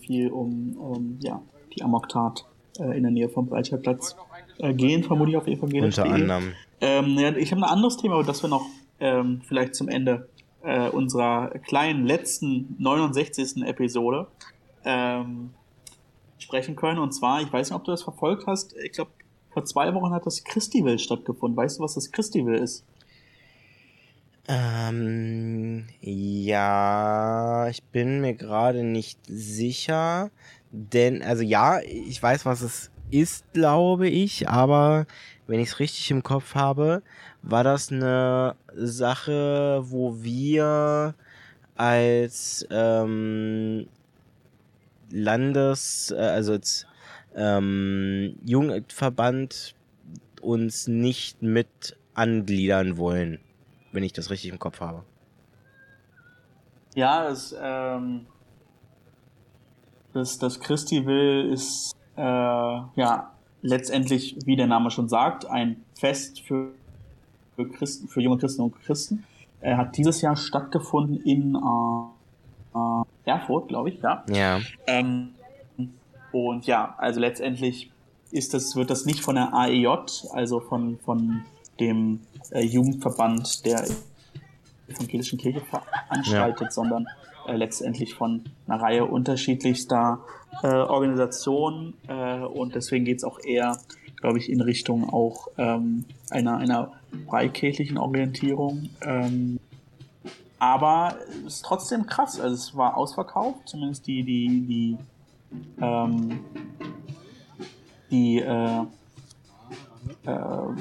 viel um ähm, ja, die Amoktat in der Nähe vom Breitscheidplatz äh, gehen, vermutlich auf evangelisch.de. Unter anderem. Ähm, ja, ich habe ein anderes Thema, aber das wir noch ähm, vielleicht zum Ende äh, unserer kleinen letzten 69. Episode ähm, sprechen können. Und zwar, ich weiß nicht, ob du das verfolgt hast, ich glaube, vor zwei Wochen hat das Christival stattgefunden. Weißt du, was das Christival ist? Ähm, ja, ich bin mir gerade nicht sicher, denn, also ja, ich weiß, was es ist, glaube ich, aber wenn ich es richtig im Kopf habe, war das eine Sache, wo wir als ähm, Landes, äh, also als ähm, Jugendverband uns nicht mit angliedern wollen, wenn ich das richtig im Kopf habe. Ja, es, ähm, das, das Christival ist äh, ja letztendlich, wie der Name schon sagt, ein Fest für, für Christen, für junge Christen und Christen. Er hat dieses Jahr stattgefunden in äh, äh, Erfurt, glaube ich, ja. Ja. Ähm, und ja, also letztendlich ist das, wird das nicht von der AEJ, also von, von dem äh, Jugendverband der evangelischen Kirche veranstaltet, sondern äh, letztendlich von einer Reihe unterschiedlichster äh, Organisationen äh, und deswegen geht's auch eher, glaube ich, in Richtung auch ähm, einer, einer freikirchlichen Orientierung. Ähm, aber es ist trotzdem krass. Also es war ausverkauft, zumindest die, die, die, ähm, die äh, äh,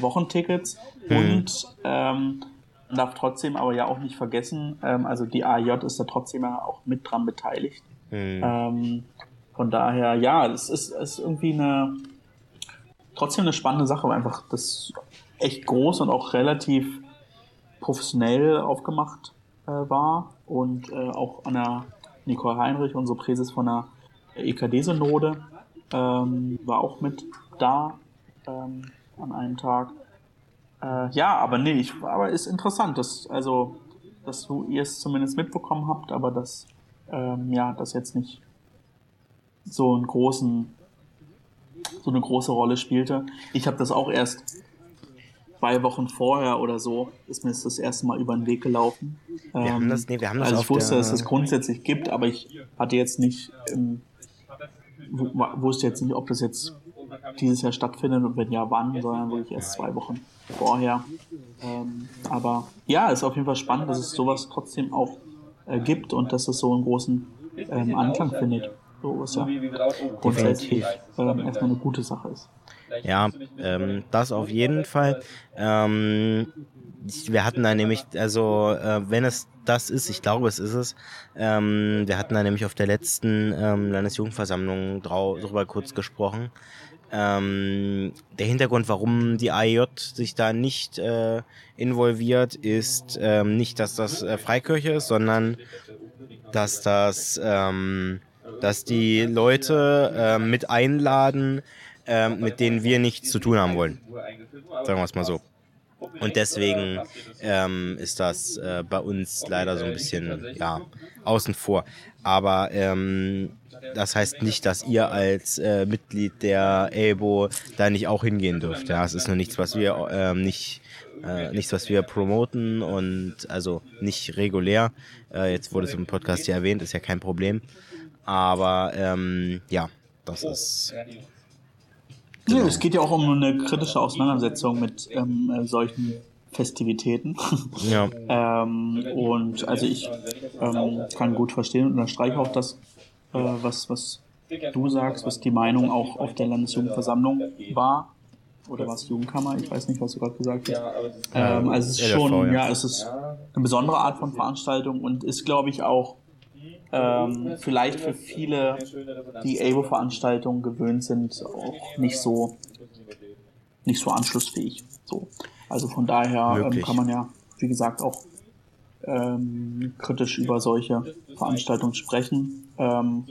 Wochentickets Mhm. und ähm, darf trotzdem aber ja auch nicht vergessen, ähm, also die AJ ist da trotzdem ja auch mit dran beteiligt. Hm. Ähm, von daher, ja, es ist, ist irgendwie eine trotzdem eine spannende Sache, weil einfach das echt groß und auch relativ professionell aufgemacht äh, war und äh, auch an der Nicole Heinrich, unsere Präses von der EKD-Synode, ähm, war auch mit da ähm, an einem Tag. Äh, ja, aber nee, ich, aber ist interessant, dass, also, dass du ihr es zumindest mitbekommen habt, aber dass, ähm, ja, das jetzt nicht so einen großen, so eine große Rolle spielte. Ich habe das auch erst zwei Wochen vorher oder so ist mir das, das erste Mal über den Weg gelaufen. Wir ähm, haben das, nee, wir haben das also ich wusste, dass es das grundsätzlich gibt, aber ich hatte jetzt nicht, ähm, wusste jetzt nicht, ob das jetzt dieses Jahr stattfindet und wenn ja, wann, sondern wirklich erst zwei Wochen vorher. Ähm, aber ja, ist auf jeden Fall spannend, dass es sowas trotzdem auch äh, gibt und dass es so einen großen ähm, Anklang findet. So, was ja grundsätzlich ähm, erstmal eine gute Sache ist. Ja, ähm, das auf jeden Fall. Ähm, wir hatten da nämlich, also äh, wenn es das ist, ich glaube es ist es, ähm, wir hatten da nämlich auf der letzten ähm, Landesjugendversammlung darüber kurz gesprochen. Ähm, der Hintergrund, warum die AIJ sich da nicht äh, involviert, ist ähm, nicht, dass das äh, Freikirche ist, sondern dass das, ähm, dass die Leute äh, mit einladen, äh, mit denen wir nichts zu tun haben wollen. Sagen wir es mal so. Und deswegen ähm, ist das äh, bei uns leider so ein bisschen ja, außen vor. Aber ähm, das heißt nicht, dass ihr als äh, Mitglied der EBO da nicht auch hingehen dürft. Ja, es ist nur nichts, was wir ähm, nicht äh, nichts, was wir promoten und also nicht regulär. Äh, jetzt wurde es im Podcast ja erwähnt, ist ja kein Problem. Aber ähm, ja, das ist ja, es geht ja auch um eine kritische Auseinandersetzung mit ähm, äh, solchen Festivitäten. Ja. ähm, und also ich ähm, kann gut verstehen und unterstreiche auch das, äh, was, was du sagst, was die Meinung auch auf der Landesjugendversammlung war. Oder was Jugendkammer, ich weiß nicht, was du gerade gesagt hast. Ähm, also es ist schon, ja, es ist eine besondere Art von Veranstaltung und ist, glaube ich, auch ähm, vielleicht für viele, die ABO-Veranstaltungen gewöhnt sind, auch nicht so, nicht so anschlussfähig. So. Also von daher ähm, kann man ja, wie gesagt, auch ähm, kritisch über solche Veranstaltungen sprechen. Ähm,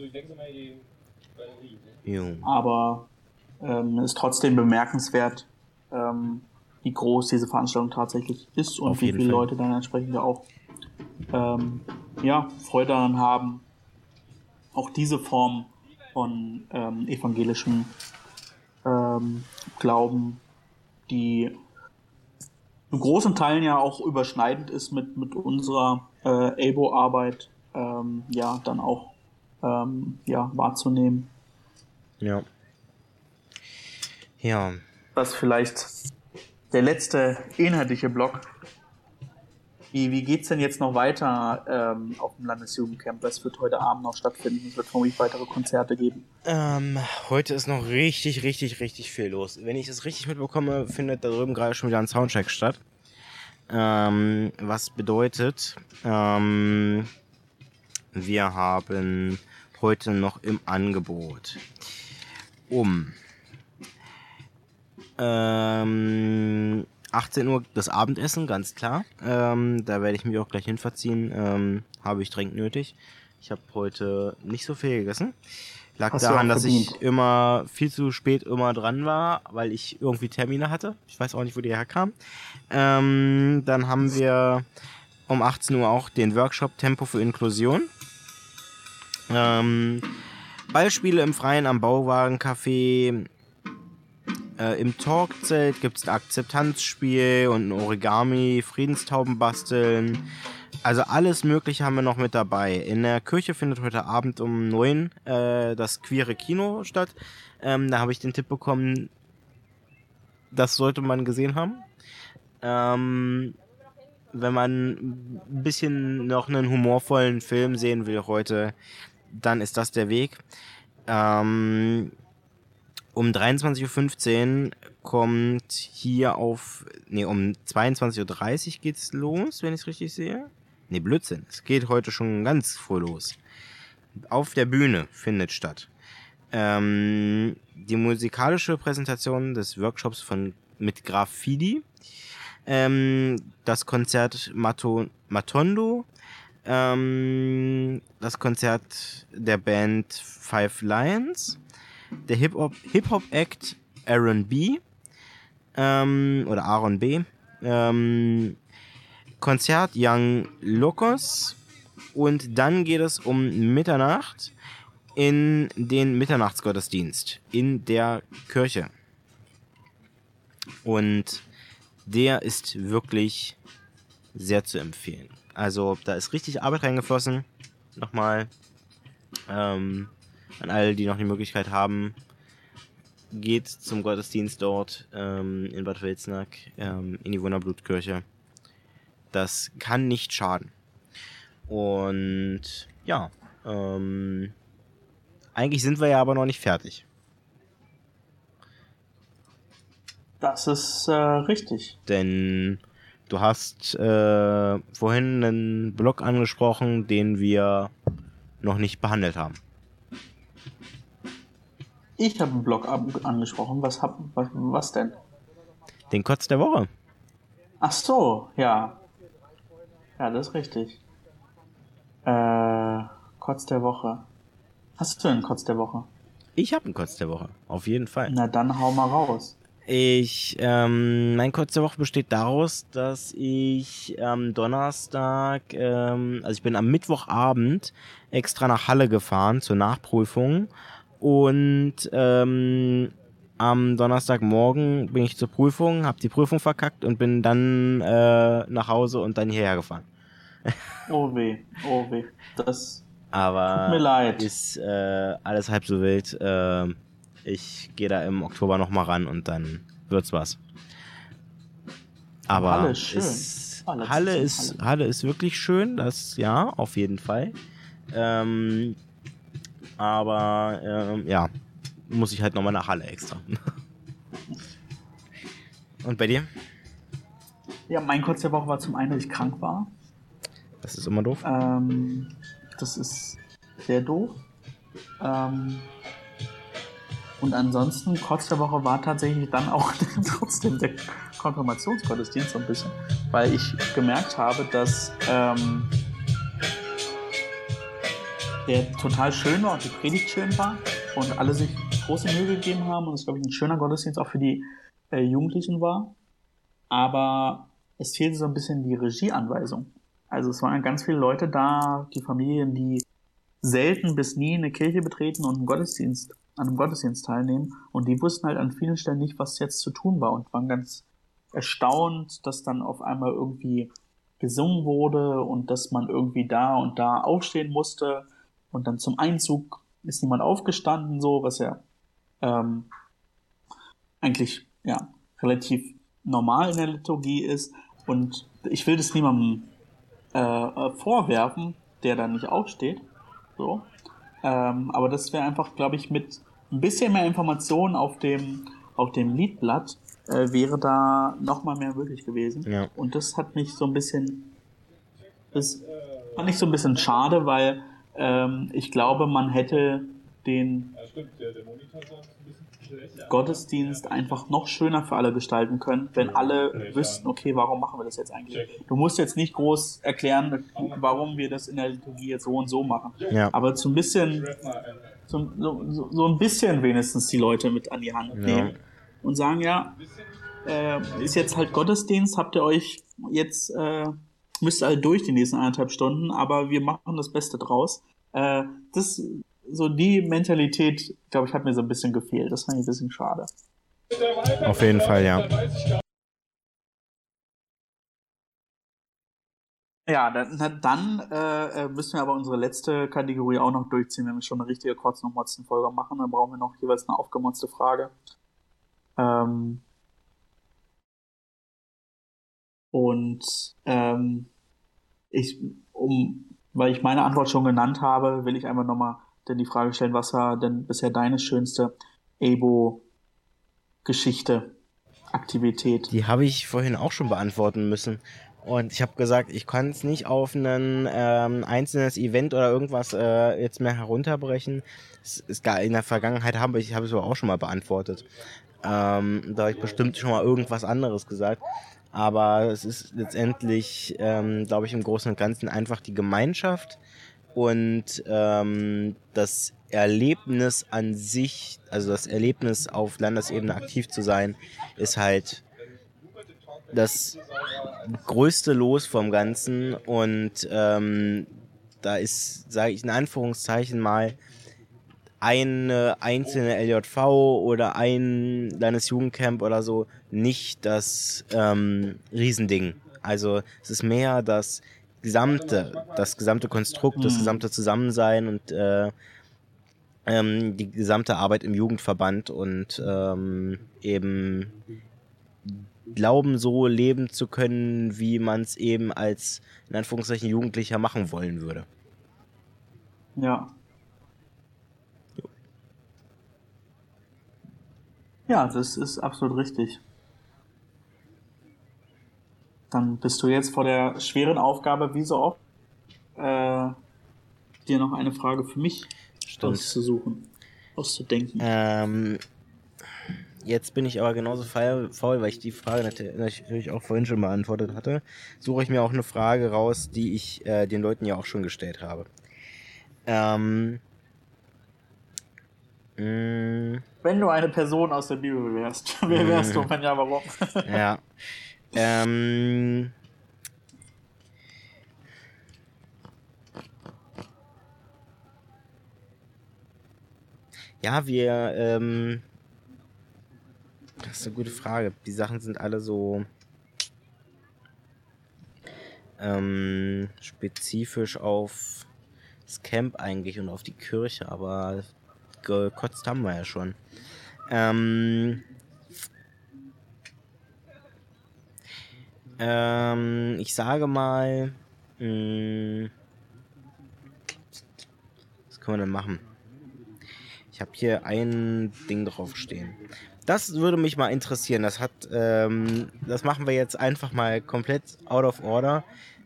aber ähm, ist trotzdem bemerkenswert, ähm, wie groß diese Veranstaltung tatsächlich ist und wie viele Fall. Leute dann entsprechend auch ähm, ja, Freude daran haben, auch diese Form von ähm, evangelischem ähm, Glauben, die in großen Teilen ja auch überschneidend ist mit, mit unserer äh, ABO-Arbeit, ähm, ja, dann auch ähm, ja, wahrzunehmen. Ja. Ja. Was vielleicht der letzte inhaltliche Block wie, wie geht es denn jetzt noch weiter ähm, auf dem Landesjugendcamp? Was wird heute Abend noch stattfinden? Es wird vermutlich weitere Konzerte geben. Ähm, heute ist noch richtig, richtig, richtig viel los. Wenn ich es richtig mitbekomme, findet da drüben gerade schon wieder ein Soundcheck statt. Ähm, was bedeutet, ähm, wir haben heute noch im Angebot um ähm, 18 Uhr das Abendessen, ganz klar. Ähm, da werde ich mich auch gleich hinverziehen. Ähm, habe ich dringend nötig. Ich habe heute nicht so viel gegessen. Lag Hast daran, dass ich immer viel zu spät immer dran war, weil ich irgendwie Termine hatte. Ich weiß auch nicht, wo die herkamen. Ähm, dann haben wir um 18 Uhr auch den Workshop Tempo für Inklusion. Ähm, Ballspiele im Freien am Bauwagencafé äh, Im Talkzelt gibt es ein Akzeptanzspiel und ein Origami, Friedenstauben basteln. Also alles Mögliche haben wir noch mit dabei. In der Kirche findet heute Abend um 9 äh, das queere Kino statt. Ähm, da habe ich den Tipp bekommen, das sollte man gesehen haben. Ähm, wenn man ein bisschen noch einen humorvollen Film sehen will heute, dann ist das der Weg. Ähm, um 23.15 Uhr kommt hier auf, nee, um 22.30 Uhr geht's los, wenn ich es richtig sehe. Nee, Blödsinn. Es geht heute schon ganz früh los. Auf der Bühne findet statt. Ähm, die musikalische Präsentation des Workshops von mit Graffiti. Ähm, das Konzert Mato, Matondo. Ähm, das Konzert der Band Five Lions der Hip-Hop-Act Aaron B. Ähm, oder Aaron B. Ähm, Konzert Young Locos. Und dann geht es um Mitternacht in den Mitternachtsgottesdienst in der Kirche. Und der ist wirklich sehr zu empfehlen. Also da ist richtig Arbeit reingeflossen. Nochmal ähm, an alle, die noch die Möglichkeit haben, geht zum Gottesdienst dort ähm, in Bad Wilsnack ähm, in die Wunderblutkirche. Das kann nicht schaden. Und ja, ähm, eigentlich sind wir ja aber noch nicht fertig. Das ist äh, richtig. Denn du hast äh, vorhin einen Blog angesprochen, den wir noch nicht behandelt haben. Ich habe einen Blog angesprochen. Was, hab, was, was denn? Den Kotz der Woche. Ach so, ja. Ja, das ist richtig. Äh, Kotz der Woche. Hast du einen Kotz der Woche? Ich habe einen Kotz der Woche, auf jeden Fall. Na dann hau mal raus. Ich, ähm, mein Kotz der Woche besteht daraus, dass ich am Donnerstag, ähm, also ich bin am Mittwochabend extra nach Halle gefahren zur Nachprüfung und ähm, am Donnerstagmorgen bin ich zur Prüfung, habe die Prüfung verkackt und bin dann äh, nach Hause und dann hierher gefahren. oh weh, oh weh. Das Aber tut mir leid. ist äh, alles halb so wild. Äh, ich gehe da im Oktober nochmal ran und dann wird's was. Aber Halle ist schön. Ist, Halle, Halle, ist, Halle. Halle ist wirklich schön, das ja, auf jeden Fall. Ähm, aber ähm, ja, muss ich halt nochmal nach Halle extra. Und bei dir? Ja, mein Kotz der Woche war zum einen, dass ich krank war. Das ist immer doof. Ähm, das ist sehr doof. Ähm, und ansonsten, Kotz der Woche war tatsächlich dann auch trotzdem der Konfirmationsgottesdienst so ein bisschen, weil ich gemerkt habe, dass ähm, der total schön war und die Predigt schön war und alle sich große Mühe gegeben haben und es, glaube ich, ein schöner Gottesdienst auch für die äh, Jugendlichen war. Aber es fehlte so ein bisschen die Regieanweisung. Also es waren ganz viele Leute da, die Familien, die selten bis nie eine Kirche betreten und einen Gottesdienst, an einem Gottesdienst teilnehmen. Und die wussten halt an vielen Stellen nicht, was jetzt zu tun war und waren ganz erstaunt, dass dann auf einmal irgendwie gesungen wurde und dass man irgendwie da und da aufstehen musste. Und dann zum Einzug ist niemand aufgestanden, so, was ja ähm, eigentlich ja relativ normal in der Liturgie ist. Und ich will das niemandem äh, vorwerfen, der da nicht aufsteht. So. Ähm, aber das wäre einfach, glaube ich, mit ein bisschen mehr Informationen auf dem, auf dem Liedblatt äh, wäre da nochmal mehr möglich gewesen. Ja. Und das hat mich so ein bisschen, das fand ich so ein bisschen schade, weil ähm, ich glaube, man hätte den Gottesdienst einfach noch schöner für alle gestalten können, wenn alle wüssten, okay, warum machen wir das jetzt eigentlich? Du musst jetzt nicht groß erklären, warum wir das in der Liturgie jetzt so und so machen. Ja. Aber so ein bisschen, so, so, so ein bisschen wenigstens die Leute mit an die Hand nehmen und sagen, ja, äh, ist jetzt halt Gottesdienst, habt ihr euch jetzt, äh, müsst ihr alle durch die nächsten eineinhalb Stunden, aber wir machen das Beste draus. Äh, das so die Mentalität, glaube ich, hat mir so ein bisschen gefehlt. Das fand ich ein bisschen schade. Auf jeden Fall, ja. Ja, dann, dann äh, müssen wir aber unsere letzte Kategorie auch noch durchziehen, wenn wir schon eine richtige kurz noch Motzen-Folge machen. Dann brauchen wir noch jeweils eine aufgemotzte Frage. Ähm und ähm, ich, um, weil ich meine Antwort schon genannt habe, will ich einfach nochmal denn die Frage stellen, was war denn bisher deine schönste Abo-Geschichte, Aktivität? Die habe ich vorhin auch schon beantworten müssen. Und ich habe gesagt, ich kann es nicht auf ein ähm, einzelnes Event oder irgendwas äh, jetzt mehr herunterbrechen. Es gar in der Vergangenheit habe ich es aber auch schon mal beantwortet. Ähm, da habe ich bestimmt schon mal irgendwas anderes gesagt. Aber es ist letztendlich, ähm, glaube ich, im Großen und Ganzen einfach die Gemeinschaft und ähm, das Erlebnis an sich, also das Erlebnis auf Landesebene aktiv zu sein, ist halt das größte Los vom Ganzen und ähm, da ist, sage ich in Anführungszeichen mal, eine einzelne LJV oder ein Landesjugendcamp oder so nicht das ähm, Riesending. Also es ist mehr das gesamte, das gesamte Konstrukt, das mhm. gesamte Zusammensein und äh, ähm, die gesamte Arbeit im Jugendverband und ähm, eben glauben, so leben zu können, wie man es eben als in Anführungszeichen Jugendlicher machen wollen würde. Ja. Ja, das ist absolut richtig. Dann bist du jetzt vor der schweren Aufgabe, wie so oft, äh, dir noch eine Frage für mich Stimmt. auszusuchen, auszudenken. Ähm, jetzt bin ich aber genauso faul, weil ich die Frage natürlich auch vorhin schon beantwortet hatte. Suche ich mir auch eine Frage raus, die ich äh, den Leuten ja auch schon gestellt habe. Ähm, mh, Wenn du eine Person aus der Bibel wärst, wer wärst du? Wenn ja, warum? ja. Ähm, Ja, wir, ähm, das ist eine gute Frage. Die Sachen sind alle so ähm, spezifisch auf das Camp eigentlich und auf die Kirche, aber gekotzt haben wir ja schon. Ähm, ähm, ich sage mal, mh, hm, was können wir denn machen? Ich habe hier ein Ding draufstehen. Das würde mich mal interessieren. Das hat, ähm, das machen wir jetzt einfach mal komplett out of order.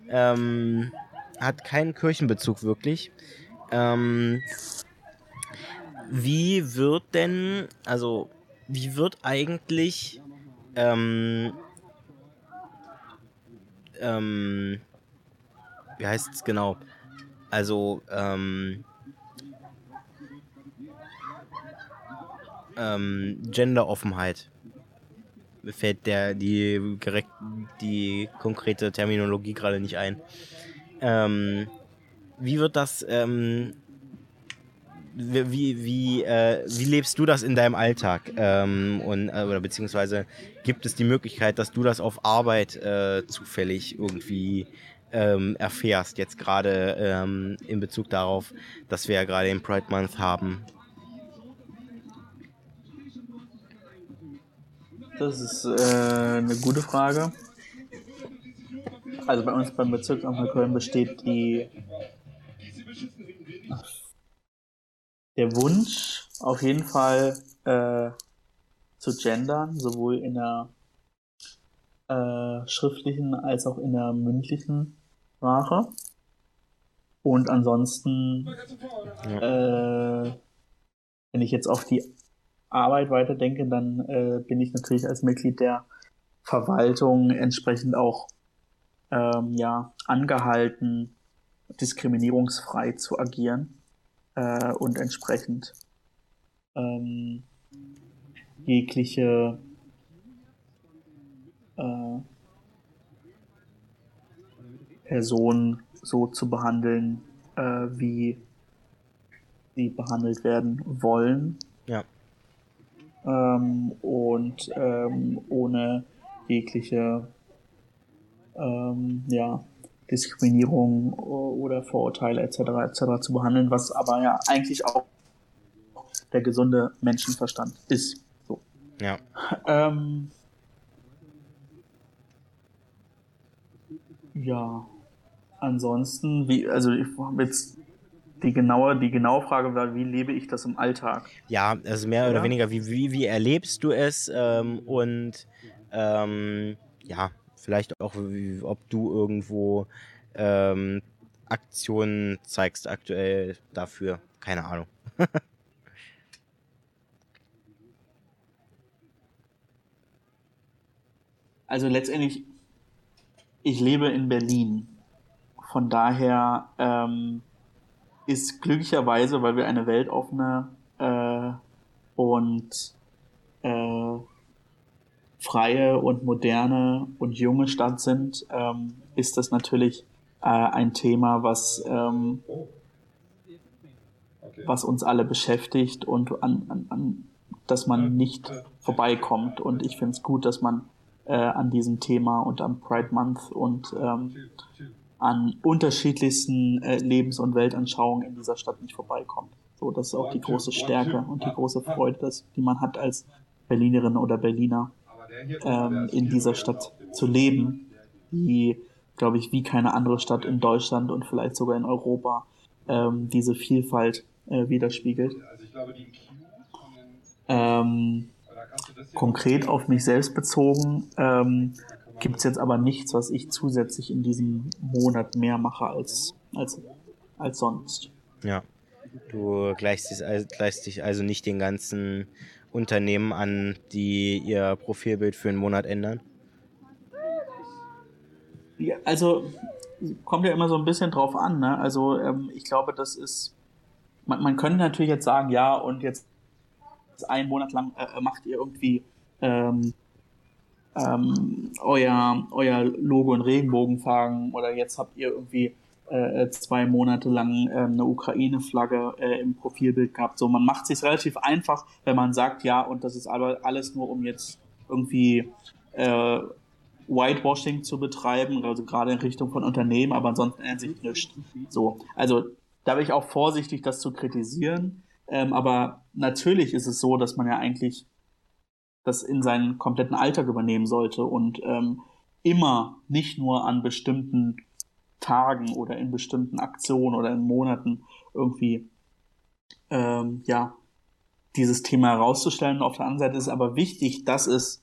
Ähm, hat keinen Kirchenbezug wirklich. Ähm, wie wird denn, also wie wird eigentlich ähm, ähm, wie heißt es genau? Also ähm, ähm, Genderoffenheit. Mir fällt der, die, direkt, die konkrete Terminologie gerade nicht ein. Ähm, wie wird das, ähm, wie, wie, äh, wie lebst du das in deinem Alltag? Ähm, und, äh, oder beziehungsweise gibt es die Möglichkeit, dass du das auf Arbeit äh, zufällig irgendwie ähm, erfährst, jetzt gerade ähm, in Bezug darauf, dass wir ja gerade den Pride Month haben Das ist äh, eine gute Frage. Also bei uns beim Bezirksamt Neukölln besteht die der Wunsch auf jeden Fall äh, zu gendern, sowohl in der äh, schriftlichen als auch in der mündlichen Sprache. Und ansonsten, äh, wenn ich jetzt auf die Arbeit weiterdenke, dann äh, bin ich natürlich als Mitglied der Verwaltung entsprechend auch ähm, ja, angehalten, diskriminierungsfrei zu agieren äh, und entsprechend ähm, jegliche äh, Person so zu behandeln, äh, wie sie behandelt werden wollen. Ja ähm, und ähm, ohne jegliche ähm, ja, Diskriminierung oder Vorurteile etc. etc. zu behandeln, was aber ja eigentlich auch der gesunde Menschenverstand ist. So. Ja. Ähm, ja. Ansonsten, wie, also ich habe jetzt die genaue, die genaue Frage war, wie lebe ich das im Alltag? Ja, also mehr oder, oder weniger, wie, wie, wie erlebst du es ähm, und ähm, ja, vielleicht auch, ob du irgendwo ähm, Aktionen zeigst aktuell dafür. Keine Ahnung. also letztendlich, ich lebe in Berlin. Von daher ähm, ist glücklicherweise, weil wir eine weltoffene äh, und äh, freie und moderne und junge Stadt sind, ähm, ist das natürlich äh, ein Thema, was ähm, was uns alle beschäftigt und an, an, an dass man nicht vorbeikommt. Und ich finde es gut, dass man äh, an diesem Thema und am Pride Month und ähm, an unterschiedlichsten äh, Lebens- und Weltanschauungen in dieser Stadt nicht vorbeikommt. So, das ist auch die große Stärke und die große Freude, dass, die man hat als Berlinerin oder Berliner, ähm, in dieser Stadt zu leben, die, glaube ich, wie keine andere Stadt in Deutschland und vielleicht sogar in Europa ähm, diese Vielfalt äh, widerspiegelt. Ähm, konkret auf mich selbst bezogen ähm, gibt es jetzt aber nichts, was ich zusätzlich in diesem Monat mehr mache als, als, als sonst. Ja. Du gleichst dich, also nicht den ganzen Unternehmen an, die ihr Profilbild für einen Monat ändern? Ja, also kommt ja immer so ein bisschen drauf an. Ne? Also ähm, ich glaube, das ist, man, man könnte natürlich jetzt sagen, ja, und jetzt einen Monat lang äh, macht ihr irgendwie ähm, ähm, euer, euer Logo in Regenbogenfarben oder jetzt habt ihr irgendwie äh, zwei Monate lang äh, eine Ukraine-Flagge äh, im Profilbild gehabt. So, man macht sich relativ einfach, wenn man sagt, ja, und das ist aber alles nur, um jetzt irgendwie äh, Whitewashing zu betreiben, also gerade in Richtung von Unternehmen, aber ansonsten ändert sich nichts. So, also da bin ich auch vorsichtig, das zu kritisieren. Ähm, aber natürlich ist es so, dass man ja eigentlich das in seinen kompletten Alltag übernehmen sollte und ähm, immer nicht nur an bestimmten Tagen oder in bestimmten Aktionen oder in Monaten irgendwie ähm, ja dieses Thema herauszustellen. Auf der anderen Seite ist es aber wichtig, dass es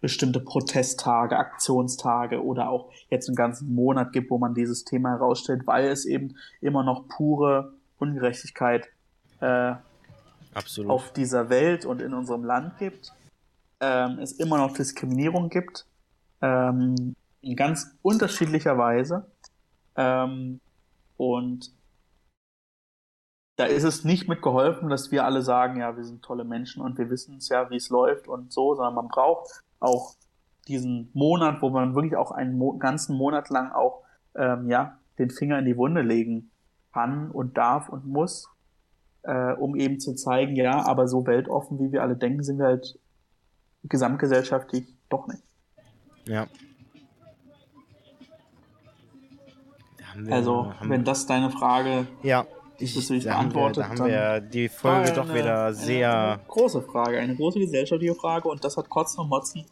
bestimmte Protesttage, Aktionstage oder auch jetzt einen ganzen Monat gibt, wo man dieses Thema herausstellt, weil es eben immer noch pure Ungerechtigkeit äh, auf dieser Welt und in unserem Land gibt. Ähm, es immer noch Diskriminierung gibt, ähm, in ganz unterschiedlicher Weise. Ähm, und da ist es nicht mitgeholfen, dass wir alle sagen, ja, wir sind tolle Menschen und wir wissen es ja, wie es läuft und so, sondern man braucht auch diesen Monat, wo man wirklich auch einen Mo ganzen Monat lang auch ähm, ja den Finger in die Wunde legen kann und darf und muss, äh, um eben zu zeigen, ja, aber so weltoffen, wie wir alle denken, sind wir halt gesamtgesellschaftlich doch nicht. Ja, wir, also, wenn das deine Frage ja, ich, ist, da beantwortet, haben wir, da haben wir die Folge doch wieder sehr. große Frage, eine große gesellschaftliche Frage und das hat Kotzen und Motzen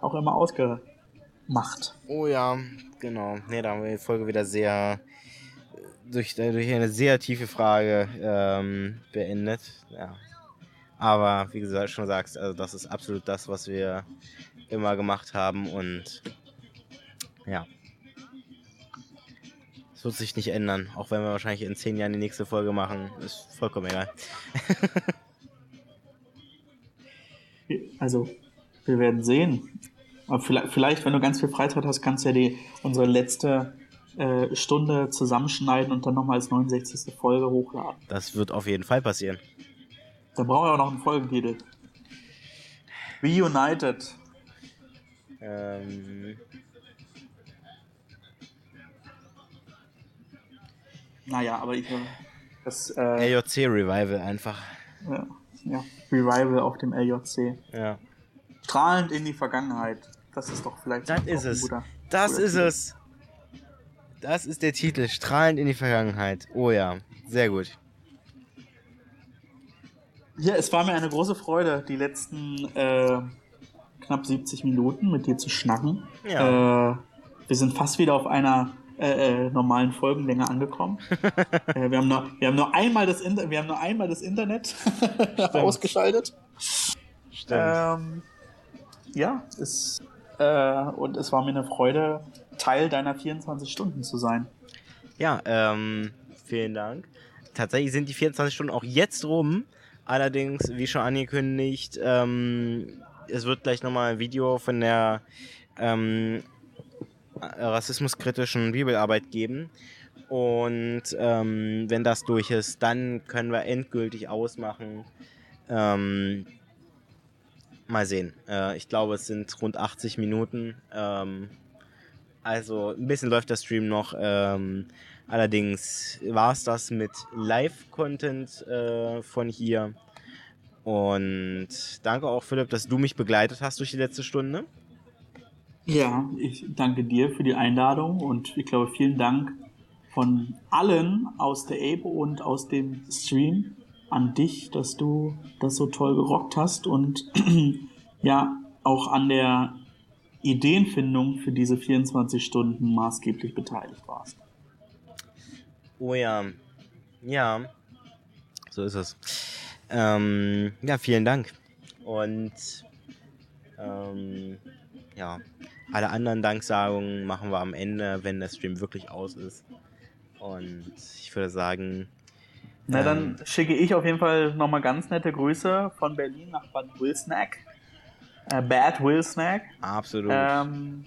auch immer ausgemacht. Oh ja, genau. Ne, da haben wir die Folge wieder sehr durch, durch eine sehr tiefe Frage ähm, beendet. Ja. Aber wie gesagt, schon sagst, also das ist absolut das, was wir immer gemacht haben und ja wird sich nicht ändern. Auch wenn wir wahrscheinlich in zehn Jahren die nächste Folge machen. Ist vollkommen egal. also, wir werden sehen. Aber vielleicht, vielleicht, wenn du ganz viel Freizeit hast, kannst du ja die, unsere letzte äh, Stunde zusammenschneiden und dann nochmal als 69. Folge hochladen. Das wird auf jeden Fall passieren. Dann brauchen wir auch noch einen Folgentitel. Reunited. Ähm, Naja, aber ich. Das, äh, LJC Revival einfach. Ja, ja, Revival auf dem LJC. Ja. Strahlend in die Vergangenheit. Das ist doch vielleicht. Das ist es. Guter, das guter ist Titel. es. Das ist der Titel. Strahlend in die Vergangenheit. Oh ja, sehr gut. Ja, es war mir eine große Freude, die letzten äh, knapp 70 Minuten mit dir zu schnacken. Ja. Äh, wir sind fast wieder auf einer äh, äh, normalen Folgenlänge angekommen. äh, wir, haben nur, wir, haben nur einmal das Inter wir haben nur einmal das Internet ausgeschaltet. Stimmt. Ähm, ja, es, äh, und es war mir eine Freude, Teil deiner 24 Stunden zu sein. Ja, ähm, vielen Dank. Tatsächlich sind die 24 Stunden auch jetzt rum. Allerdings, wie schon angekündigt, ähm, es wird gleich nochmal ein Video von der ähm, rassismuskritischen Bibelarbeit geben. Und ähm, wenn das durch ist, dann können wir endgültig ausmachen. Ähm, mal sehen. Äh, ich glaube, es sind rund 80 Minuten. Ähm, Also ein bisschen läuft der Stream noch. Ähm, allerdings war es das mit Live-Content äh, von hier. Und danke auch, Philipp, dass du mich begleitet hast durch die letzte Stunde. Ja, ich danke dir für die Einladung und ich glaube, vielen Dank von allen aus der Ape und aus dem Stream an dich, dass du das so toll gerockt hast und ja, auch an der Ideenfindung für diese 24 Stunden maßgeblich beteiligt warst. Oh ja, ja, so ist es. Ähm, ja, vielen Dank. Und ähm, ja, alle anderen Danksagungen machen wir am Ende, wenn der Stream wirklich aus ist. Und ich würde sagen. Na, ähm, dann schicke ich auf jeden Fall nochmal ganz nette Grüße von Berlin nach Bad Wilsnack. Äh, Bad Wilsnack. Absolut. Ähm,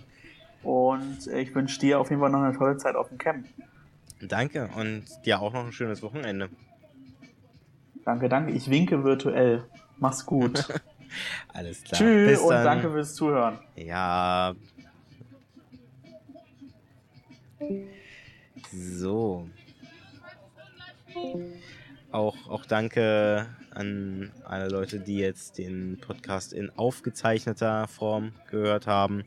und ich wünsche dir auf jeden Fall noch eine tolle Zeit auf dem Camp. Danke und dir auch noch ein schönes Wochenende. Danke, danke. Ich winke virtuell. Mach's gut. Alles klar. Tschüss und danke fürs Zuhören. Ja. So. Auch, auch danke an alle Leute, die jetzt den Podcast in aufgezeichneter Form gehört haben.